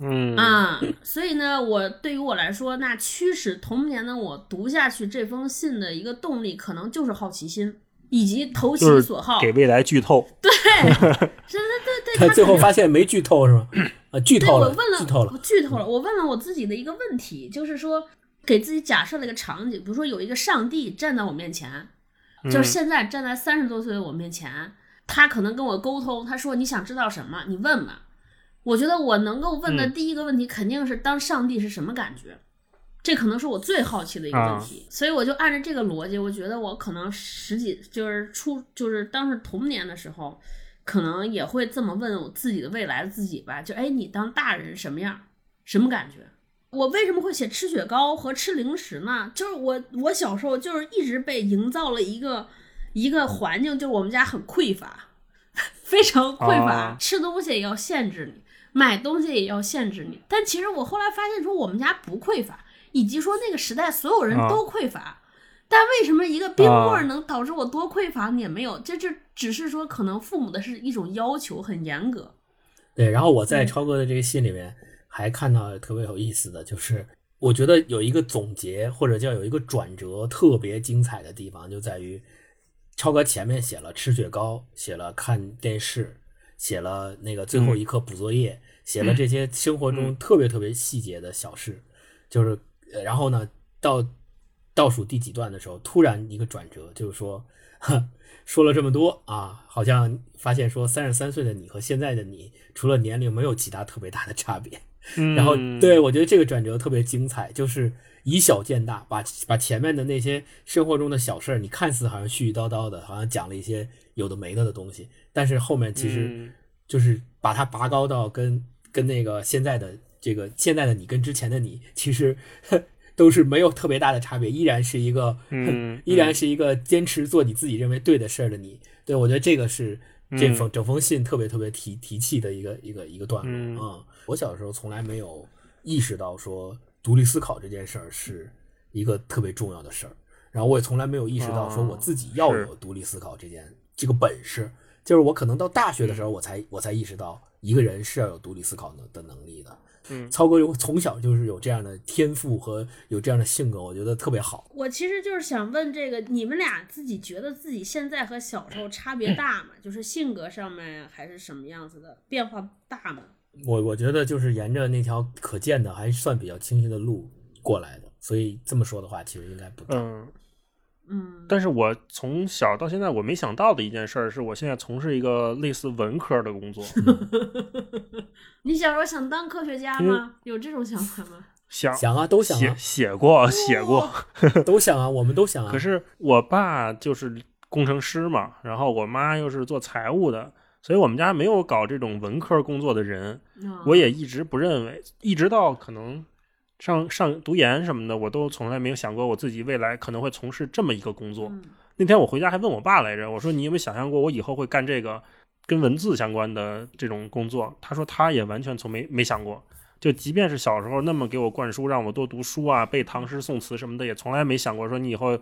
嗯啊。所以呢，我对于我来说，那驱使童年的我读下去这封信的一个动力，可能就是好奇心以及投其就是所好。给未来剧透。对，是的，对对，他最后发现没剧透是吗？啊，剧对透了，我问了，剧透了我。剧透了。我问了我自己的一个问题，就是说，给自己假设了一个场景，比如说有一个上帝站在我面前，就是嗯现在站在三十多岁的我面前，他可能跟我沟通，他说你想知道什么，你问吧。我觉得我能够问的嗯第一个问题肯定是当上帝是什么感觉，这可能是我最好奇的一个问题，所以我就按照这个逻辑，我觉得我可能十几就是初就是当时童年的时候，可能也会这么问我自己的未来的自己吧，就哎，你当大人什么样，什么感觉？我为什么会写吃雪糕和吃零食呢？就是我我小时候就是一直被营造了一个一个环境，就是我们家很匮乏，非常匮乏，啊吃东西也要限制你，买东西也要限制你。但其实我后来发现说我们家不匮乏，以及说那个时代所有人都匮乏。但为什么一个冰棍儿能导致我多匮乏你？也没有，这这只是说可能父母的是一种要求很严格。对，然后我在嗯超哥的这个信里面还看到特别有意思的，就是我觉得有一个总结或者叫有一个转折特别精彩的地方，就在于超哥前面写了吃雪糕，写了看电视，写了那个最后一课补作业，写了这些生活中特别特别细节的小事，就是呃然后呢到倒数第几段的时候，突然一个转折，就是说。呵说了这么多啊，好像发现说三十三岁的你和现在的你，除了年龄没有其他特别大的差别。嗯然后对我觉得这个转折特别精彩，就是以小见大，把把前面的那些生活中的小事儿，你看似好像絮絮叨叨的，好像讲了一些有的没的的东西，但是后面其实嗯。就是把它拔高到跟跟那个现在的这个现在的你跟之前的你，其实呵 都是没有特别大的差别，依然是一个，嗯依然是一个坚持做你自己认为对的事儿的你。对我觉得这个是这嗯封整封信特别特别提提气的一个一个一个段落嗯。啊、我小时候从来没有意识到说独立思考这件事儿是一个特别重要的事儿，然后我也从来没有意识到说我自己要有独立思考这件这个本事。就是我可能到大学的时候，我才我才意识到一个人是要有独立思考的的能力的。嗯曹哥有从小就是有这样的天赋和有这样的性格，我觉得特别好。我其实就是想问这个，你们俩自己觉得自己现在和小时候差别大吗？就是性格上面还是什么样子的变化大吗？我我觉得就是沿着那条可见的还算比较清晰的路过来的，所以这么说的话，其实应该不大。嗯，嗯，但是我从小到现在我没想到的一件事儿，是我现在从事一个类似文科的工作，你小时候想当科学家吗？有这种想法吗？想想啊，都想写啊，写过写过，都想啊，我们都想啊。可是我爸就是工程师嘛，然后我妈又是做财务的，所以我们家没有搞这种文科工作的人。啊我也一直不认为，一直到可能上上读研什么的，我都从来没有想过我自己未来可能会从事这么一个工作。嗯那天我回家还问我爸来着，我说你有没有想象过我以后会干这个跟文字相关的这种工作？他说他也完全从没没想过。就即便是小时候那么给我灌输，让我多读书啊、背唐诗宋词什么的，也从来没想过说你以后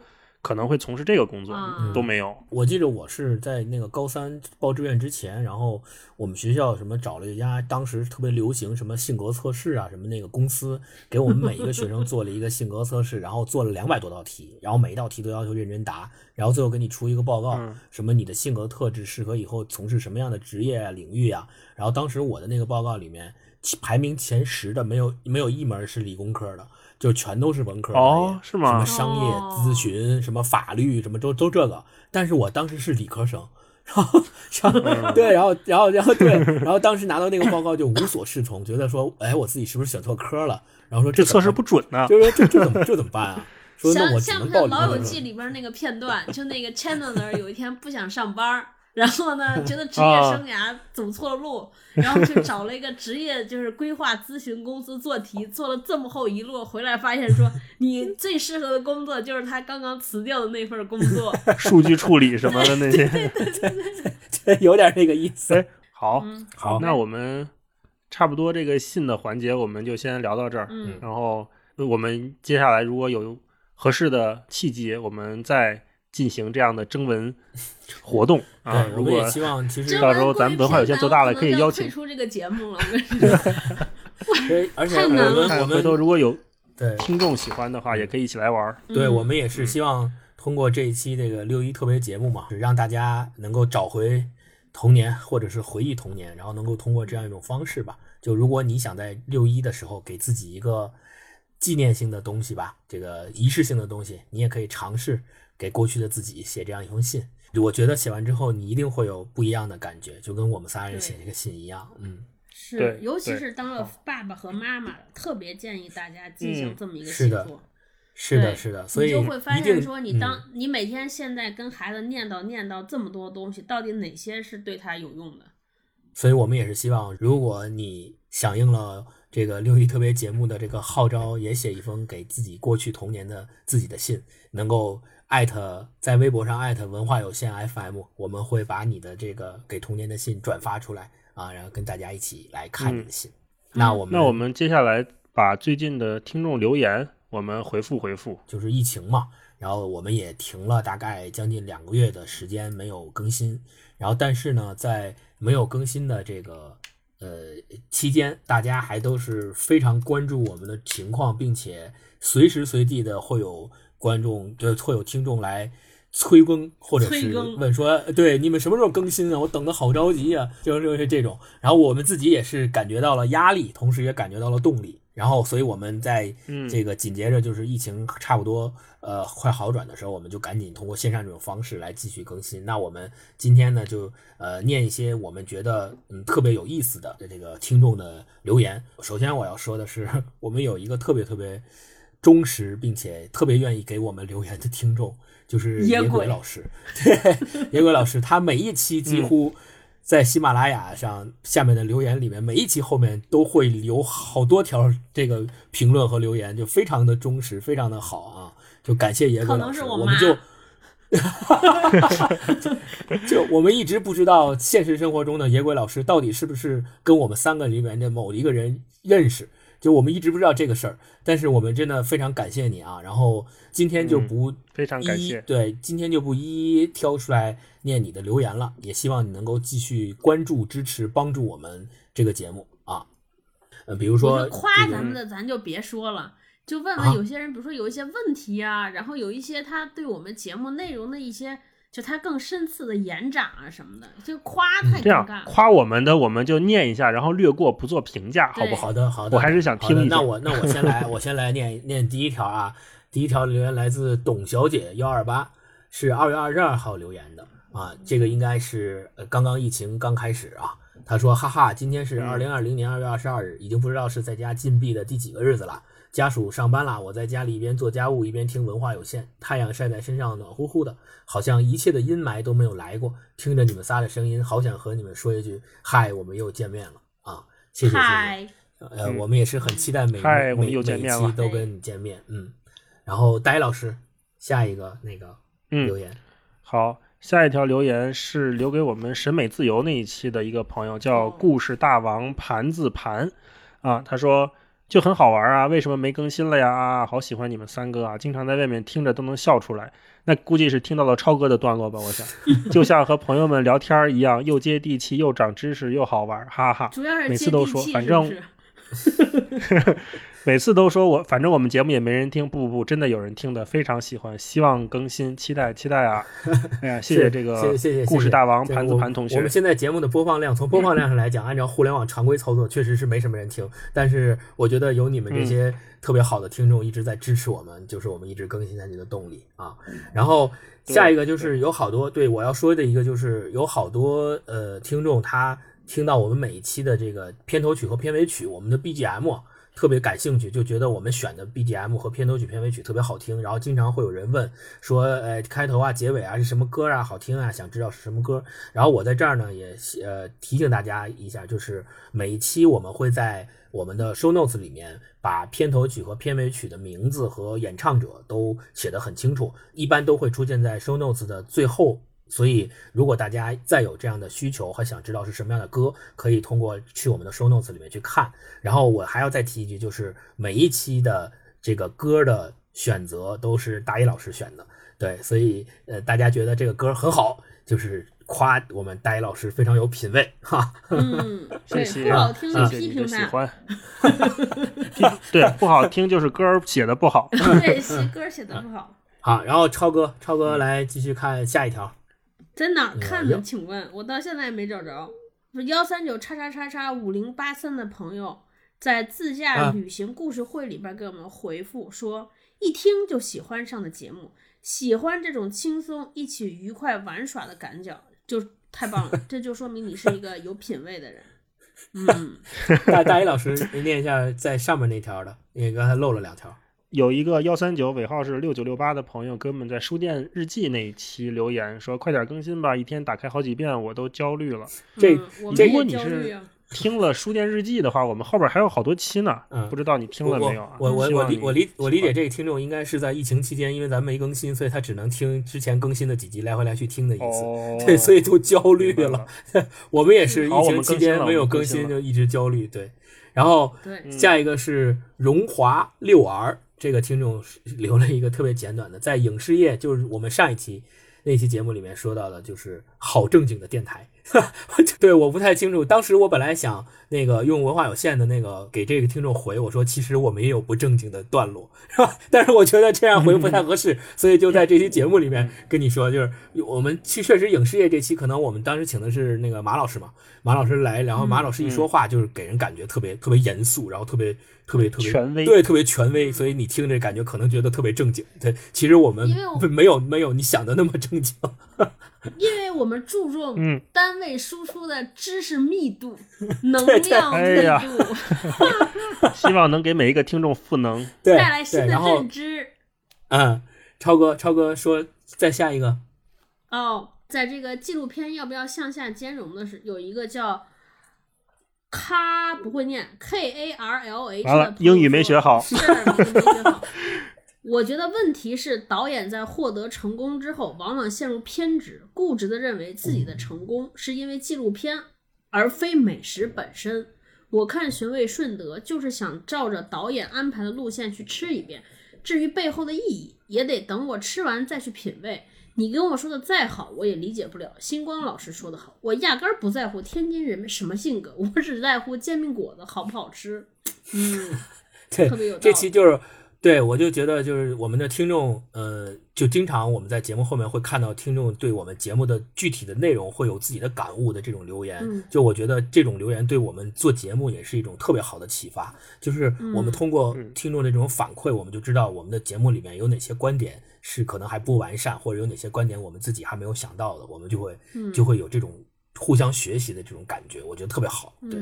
可能会从事这个工作，嗯。都没有。我记得我是在那个高三报志愿之前，然后我们学校什么找了一家当时特别流行什么性格测试啊，什么那个公司给我们每一个学生做了一个性格测试，然后做了两百多道题，然后每一道题都要求认真答，然后最后给你出一个报告，嗯。什么你的性格特质适合以后从事什么样的职业啊领域啊，然后当时我的那个报告里面排名前十的没有没有一门是理工科的，就全都是文科哦是吗什么商业哦咨询、什么法律，什么都都这个。但是我当时是理科生，然后，然嗯后 对，然后，然后，然后对，然后当时拿到那个报告就无所适从，觉得说，哎，我自己是不是选错科了？然后说这测试不准呢。就是说这这怎么这怎么办啊？说那我只像像能不像《老友记》里边那个片段？就那个 Chandler 有一天不想上班儿，然后呢，觉得职业啊生涯走错了路，然后去找了一个职业就是规划咨询公司做题，做了这么厚一摞，回来发现说你最适合的工作就是他刚刚辞掉的那份工作。数据处理什么的那些。对，有点那个意思。哎，好，嗯，好那我们差不多这个信的环节我们就先聊到这儿。嗯然后我们接下来如果有合适的契机，我们再进行这样的征文活动 啊。如果们也希望其实到时候咱们文化有限做大了可以邀请退出这个节目了。而且我们我们回头如果有对听众喜欢的话，也可以一起来玩儿。对，嗯我们也是希望通过这一期这个六一特别节目嘛，让大家能够找回童年，或者是回忆童年，然后能够通过这样一种方式吧。就如果你想在六一的时候给自己一个纪念性的东西吧，这个仪式性的东西，你也可以尝试给过去的自己写这样一封信。我觉得写完之后，你一定会有不一样的感觉，就跟我们仨人写这个信一样。嗯，是，尤其是当了爸爸和妈妈了，特别建议大家进行嗯这么一个写作。是的，是的，所以你就会发现说，你嗯当、你每天现在跟孩子念叨念叨这么多东西，到底哪些是对他有用的？所以我们也是希望，如果你响应了这个六一特别节目的这个号召，也写一封给自己过去童年的自己的信，能够艾特在微博上艾特文化有限 FM，我们会把你的这个给童年的信转发出来啊，然后跟大家一起来看你的信。那我们那我们接下来把最近的听众留言我们回复回复。就是疫情嘛，然后我们也停了大概将近两个月的时间没有更新，然后但是呢，在没有更新的这个呃期间，大家还都是非常关注我们的情况，并且随时随地的会有观众，就会有听众来。催更，或者是问说，呃对你们什么时候更新啊？我等的好着急啊！就是就是这种，然后我们自己也是感觉到了压力，同时也感觉到了动力，然后所以我们在嗯这个紧接着就是疫情差不多呃快好转的时候，我们就赶紧通过线上这种方式来继续更新。那我们今天呢就呃念一些我们觉得嗯特别有意思的这个听众的留言。首先我要说的是，我们有一个特别特别忠实并且特别愿意给我们留言的听众，就是野野鬼鬼老师。对，野鬼老师，他每一期几乎。在喜马拉雅上下面的留言里面，每一期后面都会留好多条这个评论和留言，就非常的忠实，非常的好啊！就感谢野鬼老师，能是我们 就。就我们一直不知道现实生活中的野鬼老师到底是不是跟我们三个里面的某一个人认识，就我们一直不知道这个事儿。但是我们真的非常感谢你啊！然后今天就不非常感谢。一对，今天就不一一挑出来念你的留言了，也希望你能够继续关注、支持、帮助我们这个节目啊。呃，比如说说夸咱们的，咱就别说了，就问啊问有些人，比如说有一些问题啊，然后有一些他对我们节目内容的一些，就他更深次的延展啊什么的，就夸太这样尴尬了。夸我们的，我们就念一下，然后略过，不做评价，好不好？好的，好的，我还是想好的听一下那我那我先来，我先来念念第一条啊。第一条留言来自董小姐幺二八，是二月二十二号留言的啊。这个应该是呃刚刚疫情刚开始啊。他说：“哈哈，今天是嗯二零二零年二月二十二日，已经不知道是在家禁闭的第几个日子了。家属上班啦，我在家里一边做家务一边听文化有限，太阳晒在身上暖乎乎的，好像一切的阴霾都没有来过。听着你们仨的声音，好想和你们说一句嗨，我们又见面了啊！谢谢谢谢。嗨，呃，嗯我们也是很期待每每嗨我们又见每面了期都跟你见面，嗯。然后呆老师，下一个那个嗯留言，好，下一条留言是留给我们审美自由那一期的一个朋友，叫哦故事大王盘子盘啊，他说就很好玩啊，为什么没更新了呀？啊，好喜欢你们三个啊，经常在外面听着都能笑出来。那估计是听到了超哥的段落吧，我想，就像和朋友们聊天一样，又接地气，又长知识，又好玩，哈哈。主要是每次都说反正是 每次都说我，反正我们节目也没人听，不不不，真的有人听的，非常喜欢，希望更新，期待期待啊！哎呀，谢谢这个谢谢谢谢故事大王盘子盘同学我们，现在节目的播放量，从 播放量上来讲，按照互联网常规操作，确实是没什么人听。但是我觉得有你们这些特别好的听众一直在支持我们，就是我们一直更新下去的动力啊。然后下一个就是有好多对我要说的一个就是有好多呃听众他听到我们每一期的这个片头曲和片尾曲，我们的 BGM。特别感兴趣，就觉得我们选的 BGM 和片头曲、片尾曲特别好听，然后经常会有人问说，呃，开头啊、结尾啊是什么歌啊，好听啊，想知道是什么歌。然后我在这儿呢也呃提醒大家一下，就是每一期我们会在我们的 show notes 里面把片头曲和片尾曲的名字和演唱者都写得很清楚，一般都会出现在 show notes 的最后。所以，如果大家再有这样的需求和想知道是什么样的歌，可以通过去我们的 show notes 里面去看。然后我还要再提一句，就是每一期的这个歌的选择都是大一老师选的，对，所以呃，大家觉得这个歌很好，就是夸我们大一老师非常有品位哈。嗯，对，谢谢不好听就谢谢你批评喜欢。对，不好听就是歌儿写的不好。对，是歌写的不好。好，然后超哥，超哥来继续看下一条。在哪儿看的？请问我到现在也没找着。幺三九叉叉叉叉五零八三的朋友在自驾啊旅行故事会里边给我们回复说，一听就喜欢上的节目，喜欢这种轻松一起愉快玩耍的感觉，就太棒了。这就说明你是一个有品位的人。嗯，大大一老师念一下在上面那条的，因为刚才漏了两条。有一个幺三九尾号是六九六八的朋友给我们在书店日记那一期留言说：“快点更新吧，一天打开好几遍，我都焦虑了。这如果你是焦虑啊。”听了书店日记的话，我们后边还有好多期呢，嗯不知道你听了没有啊？我我我理我理我理解这个听众应该是在疫情期间，因为咱没更新，所以他只能听之前更新的几集来回来去听的意思。哦，对，所以都焦虑了。我们也是疫情期间没有更新就一直焦虑。对，然后下一个是荣华六儿，这个听众留了一个特别简短的，在影视业，就是我们上一期那期节目里面说到的，就是好正经的电台。对，我不太清楚。当时我本来想那个用文化有限的那个给这个听众回，我说其实我们也有不正经的段落，是吧？但是我觉得这样回不太合适，所以就在这期节目里面跟你说，就是我们去确实影视业这期，可能我们当时请的是那个马老师嘛，马老师来，然后马老师一说话就是给人感觉特别特别严肃，然后特别特别特别权威对，特别权威，所以你听着感觉可能觉得特别正经。对，其实我们没有没有你想的那么正经。因为我们注重嗯单位输出的知识密度、能量密度 希望能给每一个听众赋能。带来新，的认知。嗯，超哥超哥说再下一个，哦，在这个纪录片要不要向下兼容的是有一个叫卡不会念 K A R L H 完了的英语没学好是英语没学好。我觉得问题是导演在获得成功之后，往往陷入偏执，固执地认为自己的成功是因为纪录片，而非美食本身。我看寻味顺德就是想照着导演安排的路线去吃一遍，至于背后的意义，也得等我吃完再去品味。你跟我说的再好，我也理解不了。星光老师说的好，我压根儿不在乎天津人什么性格，我只在乎煎饼果子好不好吃。嗯，对特别有道理这期就是对我就觉得就是我们的听众，呃，就经常我们在节目后面会看到听众对我们节目的具体的内容会有自己的感悟的这种留言。嗯就我觉得这种留言对我们做节目也是一种特别好的启发。就是我们嗯通过嗯听众的这种反馈，我们就知道我们的节目里面有哪些观点是可能还不完善，或者有哪些观点我们自己还没有想到的，我们就会嗯就会有这种互相学习的这种感觉，我觉得特别好。对，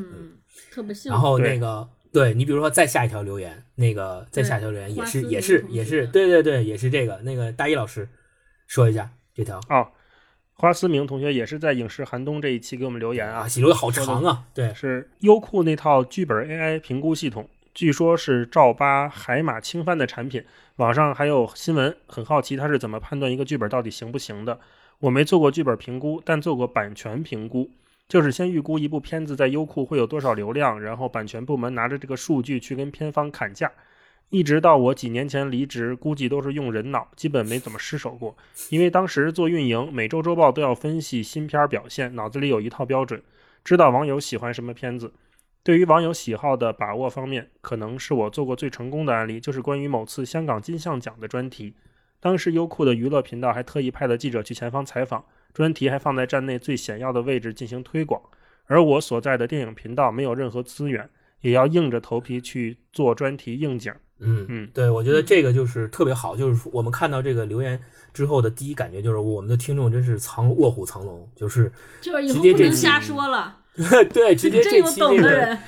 特别幸福。然后那个，对你比如说再下一条留言，那个再下一条留言也是也是也是对对对，也是这个那个大一老师说一下这条哦，花思明同学也是在影视寒冬这一期给我们留言啊留的好长啊，对，是优酷那套剧本 AI 评估系统，据说是赵八海马轻帆的产品。网上还有新闻，很好奇他是怎么判断一个剧本到底行不行的。我没做过剧本评估，但做过版权评估，就是先预估一部片子在优酷会有多少流量，然后版权部门拿着这个数据去跟片方砍价。一直到我几年前离职，估计都是用人脑，基本没怎么失手过。因为当时做运营，每周周报都要分析新片表现，脑子里有一套标准。知道网友喜欢什么片子。对于网友喜好的把握方面，可能是我做过最成功的案例，就是关于某次香港金像奖的专题。当时优酷的娱乐频道还特意派了记者去前方采访，专题还放在站内最显要的位置进行推广。而我所在的电影频道没有任何资源，也要硬着头皮去做专题应景。嗯嗯对，我觉得这个就是特别好，就是我们看到这个留言之后的第一感觉就是我们的听众真是藏卧虎藏龙，就是就是以后直接不能瞎说了，对，直接这期这个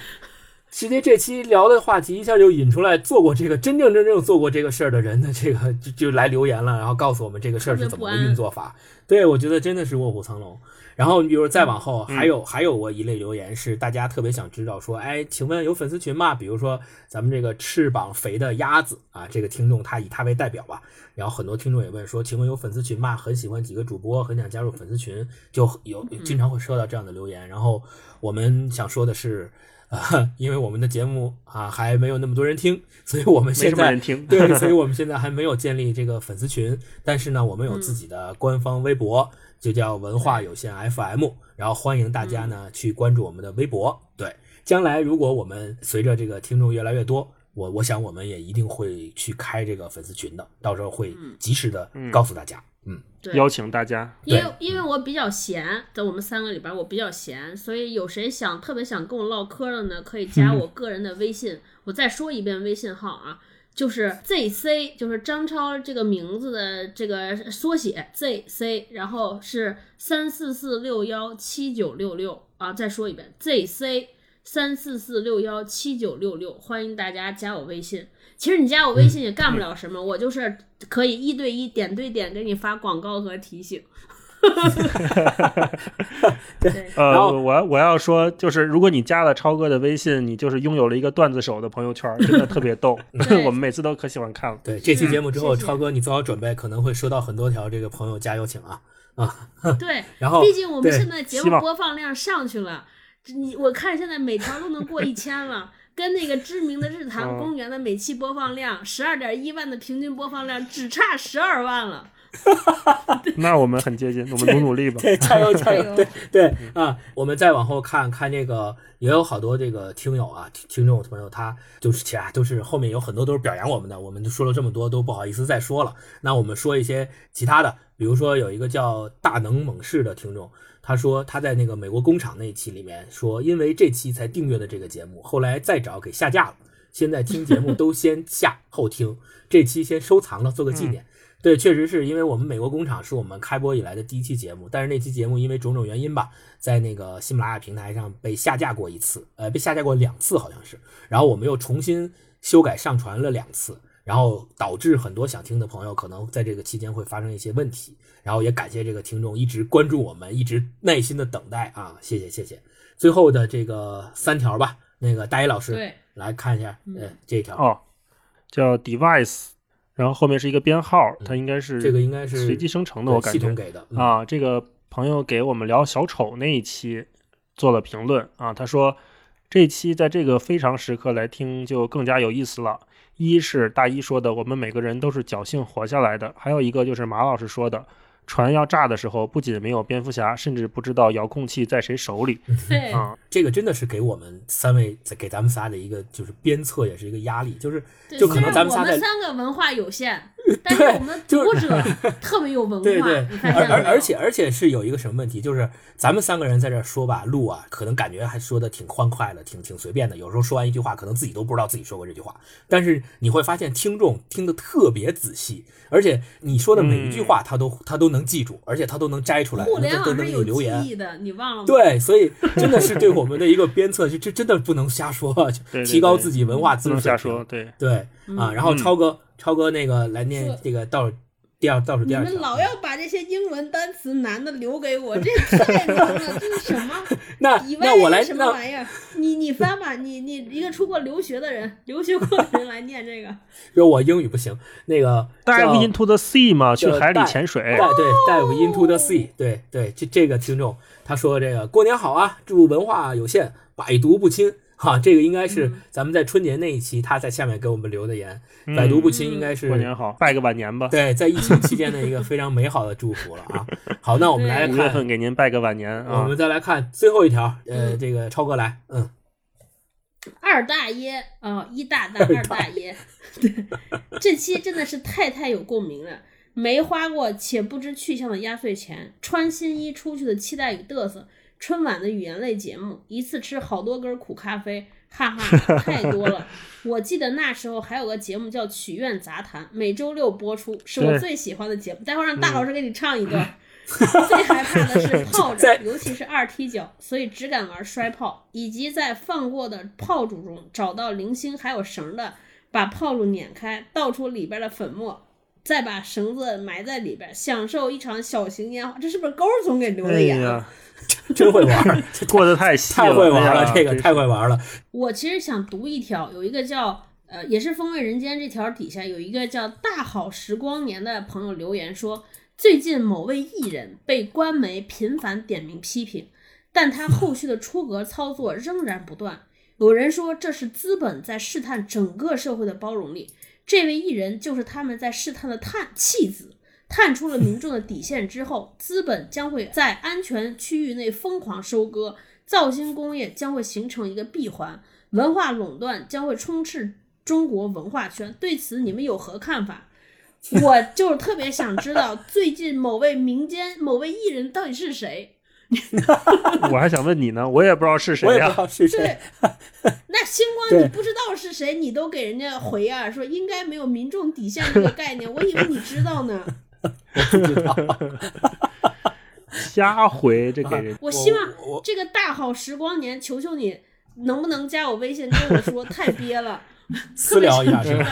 的人。直接这期聊的话题一下就引出来做过这个真正真正做过这个事儿的人的这个就就来留言了，然后告诉我们这个事儿是怎么个运作法。对，我觉得真的是卧虎藏龙。然后你比如再往后，嗯还有还有过一类留言是大家特别想知道说，哎，请问有粉丝群吗？比如说咱们这个翅膀肥的鸭子啊，这个听众他以他为代表吧。然后很多听众也问说，请问有粉丝群吗？很喜欢几个主播，很想加入粉丝群，就有经常会收到这样的留言。然后我们想说的是。啊，因为我们的节目啊还没有那么多人听，所以我们现在听，对，所以我们现在还没有建立这个粉丝群，但是呢，我们有自己的官方微博，就叫文化有限 FM，然后欢迎大家呢去关注我们的微博。对，将来如果我们随着这个听众越来越多，我我想我们也一定会去开这个粉丝群的，到时候会及时的告诉大家。嗯，对，邀请大家。因为因为我比较闲，在我们三个里边我比较闲，所以有谁想特别想跟我唠嗑的呢，可以加我个人的微信。我再说一遍微信号啊，就是 ZC，就是张超这个名字的这个缩写 ZC，然后是三四四六幺七九六六啊，再说一遍 ZC 三四四六幺七九六六，欢迎大家加我微信。其实你加我微信也干不了什么，我就是可以一对一、点对点给你发广告和提醒。对，呃，我我要说，就是如果你加了超哥的微信，你就是拥有了一个段子手的朋友圈，真的特别逗。我们每次都可喜欢看了。对，这期节目之后，超哥你做好准备，可能会收到很多条这个朋友加油请啊啊。对，然后毕竟我们现在节目播放量上去了，你我看现在每条都能过一千了。跟那个知名的日坛嗯公园的每期播放量十二点一万的平均播放量，只差十二万了。那我们很接近，我们努努力吧。对，加油加加油！对对啊，我们再往后看看这个，也有好多这个听友啊、听听众朋友，他就是其啊，都是后面有很多都是表扬我们的，我们就说了这么多，都不好意思再说了。那我们说一些其他的，比如说有一个叫大能猛士的听众，他说他在那个美国工厂那一期里面说，因为这期才订阅的这个节目，后来再找给下架了，现在听节目都先下后听，这期先收藏了，做个纪念。对，确实是因为我们美国工厂是我们开播以来的第一期节目，但是那期节目因为种种原因吧，在那个喜马拉雅平台上被下架过一次，呃，被下架过两次好像是，然后我们又重新修改上传了两次，然后导致很多想听的朋友可能在这个期间会发生一些问题。然后也感谢这个听众一直关注我们，一直耐心的等待啊，谢谢谢谢。最后的这个三条吧，那个大一老师对，来看一下，嗯呃，这一条，哦，叫 device，然后后面是一个编号，它应该是这个应该是随机生成的，我感觉系统给的，嗯，啊，这个朋友给我们聊小丑那一期做了评论啊，他说这期在这个非常时刻来听就更加有意思了。一是大一说的，我们每个人都是侥幸活下来的；还有一个就是马老师说的，船要炸的时候，不仅没有蝙蝠侠，甚至不知道遥控器在谁手里对，啊。这个真的是给我们三位给咱们仨的一个就是鞭策，也是一个压力，就是就可能咱们仨在我们三个文化有限，但是我们就读者 特别有文化，对对你，发而而而且而且是有一个什么问题，就是咱们三个人在这儿说吧，录啊，可能感觉还说的挺欢快的，挺挺随便的。有时候说完一句话，可能自己都不知道自己说过这句话。但是你会发现，听众听得特别仔细，而且你说的每一句话，他都他都能记住，而且他都能摘出来，互联都都能网是有记留言。忆的，你忘了吗？对，所以真的是对我们的一个鞭策，就这真的不能瞎说，对对提高自己文化不能知识水平瞎说，。对，对啊，嗯然后嗯超哥，超哥那个来念这个倒数第二倒数第二你。们老要把这些英文单词难的留给我，这太难了，这是什么？那那我来什么那玩意儿？你你翻吧，你你一个出国留学的人，留学过的人来念这个，说我英语不行，那个 dive into the sea 嘛，去海里潜水。对对，dive into the sea，对对，这这个听众他说这个过年好啊，祝文化有限，百毒不侵。哈，这个应该是嗯咱们在春节那一期他在下面给我们留的言，嗯百毒不侵应该是过年好，拜个晚年吧。对在疫情期间的一个非常美好的祝福了啊。好，那我们来五月看，份给您拜个晚年啊我们。再来看最后一条，呃，嗯这个超哥来，嗯，二大爷啊、一大大二大爷，对，这期真的是太太有共鸣了。没花过且不知去向的压岁钱，穿新衣出去的期待与嘚瑟，春晚的语言类节目，一次吃好多根苦咖啡，哈哈，太多了。我记得那时候还有个节目叫《曲苑杂谈》，每周六播出，是我最喜欢的节目。待会儿让大老师给你唱一段。最害怕的是泡在着，尤其是二踢脚，所以只敢玩摔炮，以及在放过的炮竹中找到零星还有绳的，把炮竹碾开，倒出里边的粉末，再把绳子埋在里边，享受一场小型烟花。这是不是高总给留哎的言 真会玩儿，过得太细太会玩了，哎这个太会玩了。我其实想读一条，有一个叫呃，也是风味人间这条底下有一个叫大好时光年的朋友留言说，最近某位艺人被官媒频繁点名批评，但他后续的出格操作仍然不断。有人说这是资本在试探整个社会的包容力，这位艺人就是他们在试探的探弃子。探出了民众的底线之后，资本将会在安全区域内疯狂收割，造星工业将会形成一个闭环，文化垄断将会充斥中国文化圈。对此，你们有何看法？我就是特别想知道，最近某位民间某位艺人到底是谁？我还想问你呢，我也不知道是谁呀是谁对，，那星光 你不知道是谁，你都给人家回啊，说应该没有民众底线这个概念，我以为你知道呢。不知道。瞎回这给人。我希望这个大好时光年，求求你能不能加我微信跟我说，太憋了，私聊一下知道。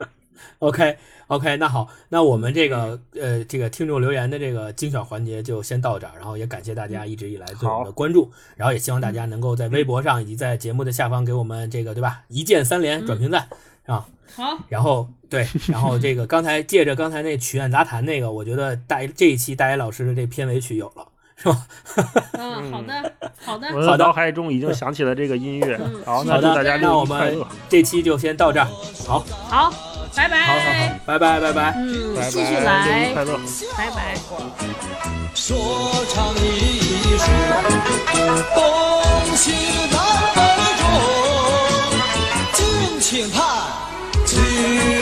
OK OK，那好，那我们这个呃这个听众留言的这个精选环节就先到这儿，然后也感谢大家一直以来对我们的关注，然后也希望大家能够在微博上以及在节目的下方给我们这个对吧？一键三连转评赞啊。好，然后对，然后这个刚才借着刚才那曲苑杂谈那个，我觉得大这一期大爷老师的这片尾曲有了，是吧？嗯，好的，好的，我的脑海中已经想起了这个音乐。好，那大家那我们这期就先到这儿。好，好，拜拜，好好好，拜拜拜拜，嗯，继续来，快乐，拜拜。说唱艺术，恭行南北中，敬请看。See.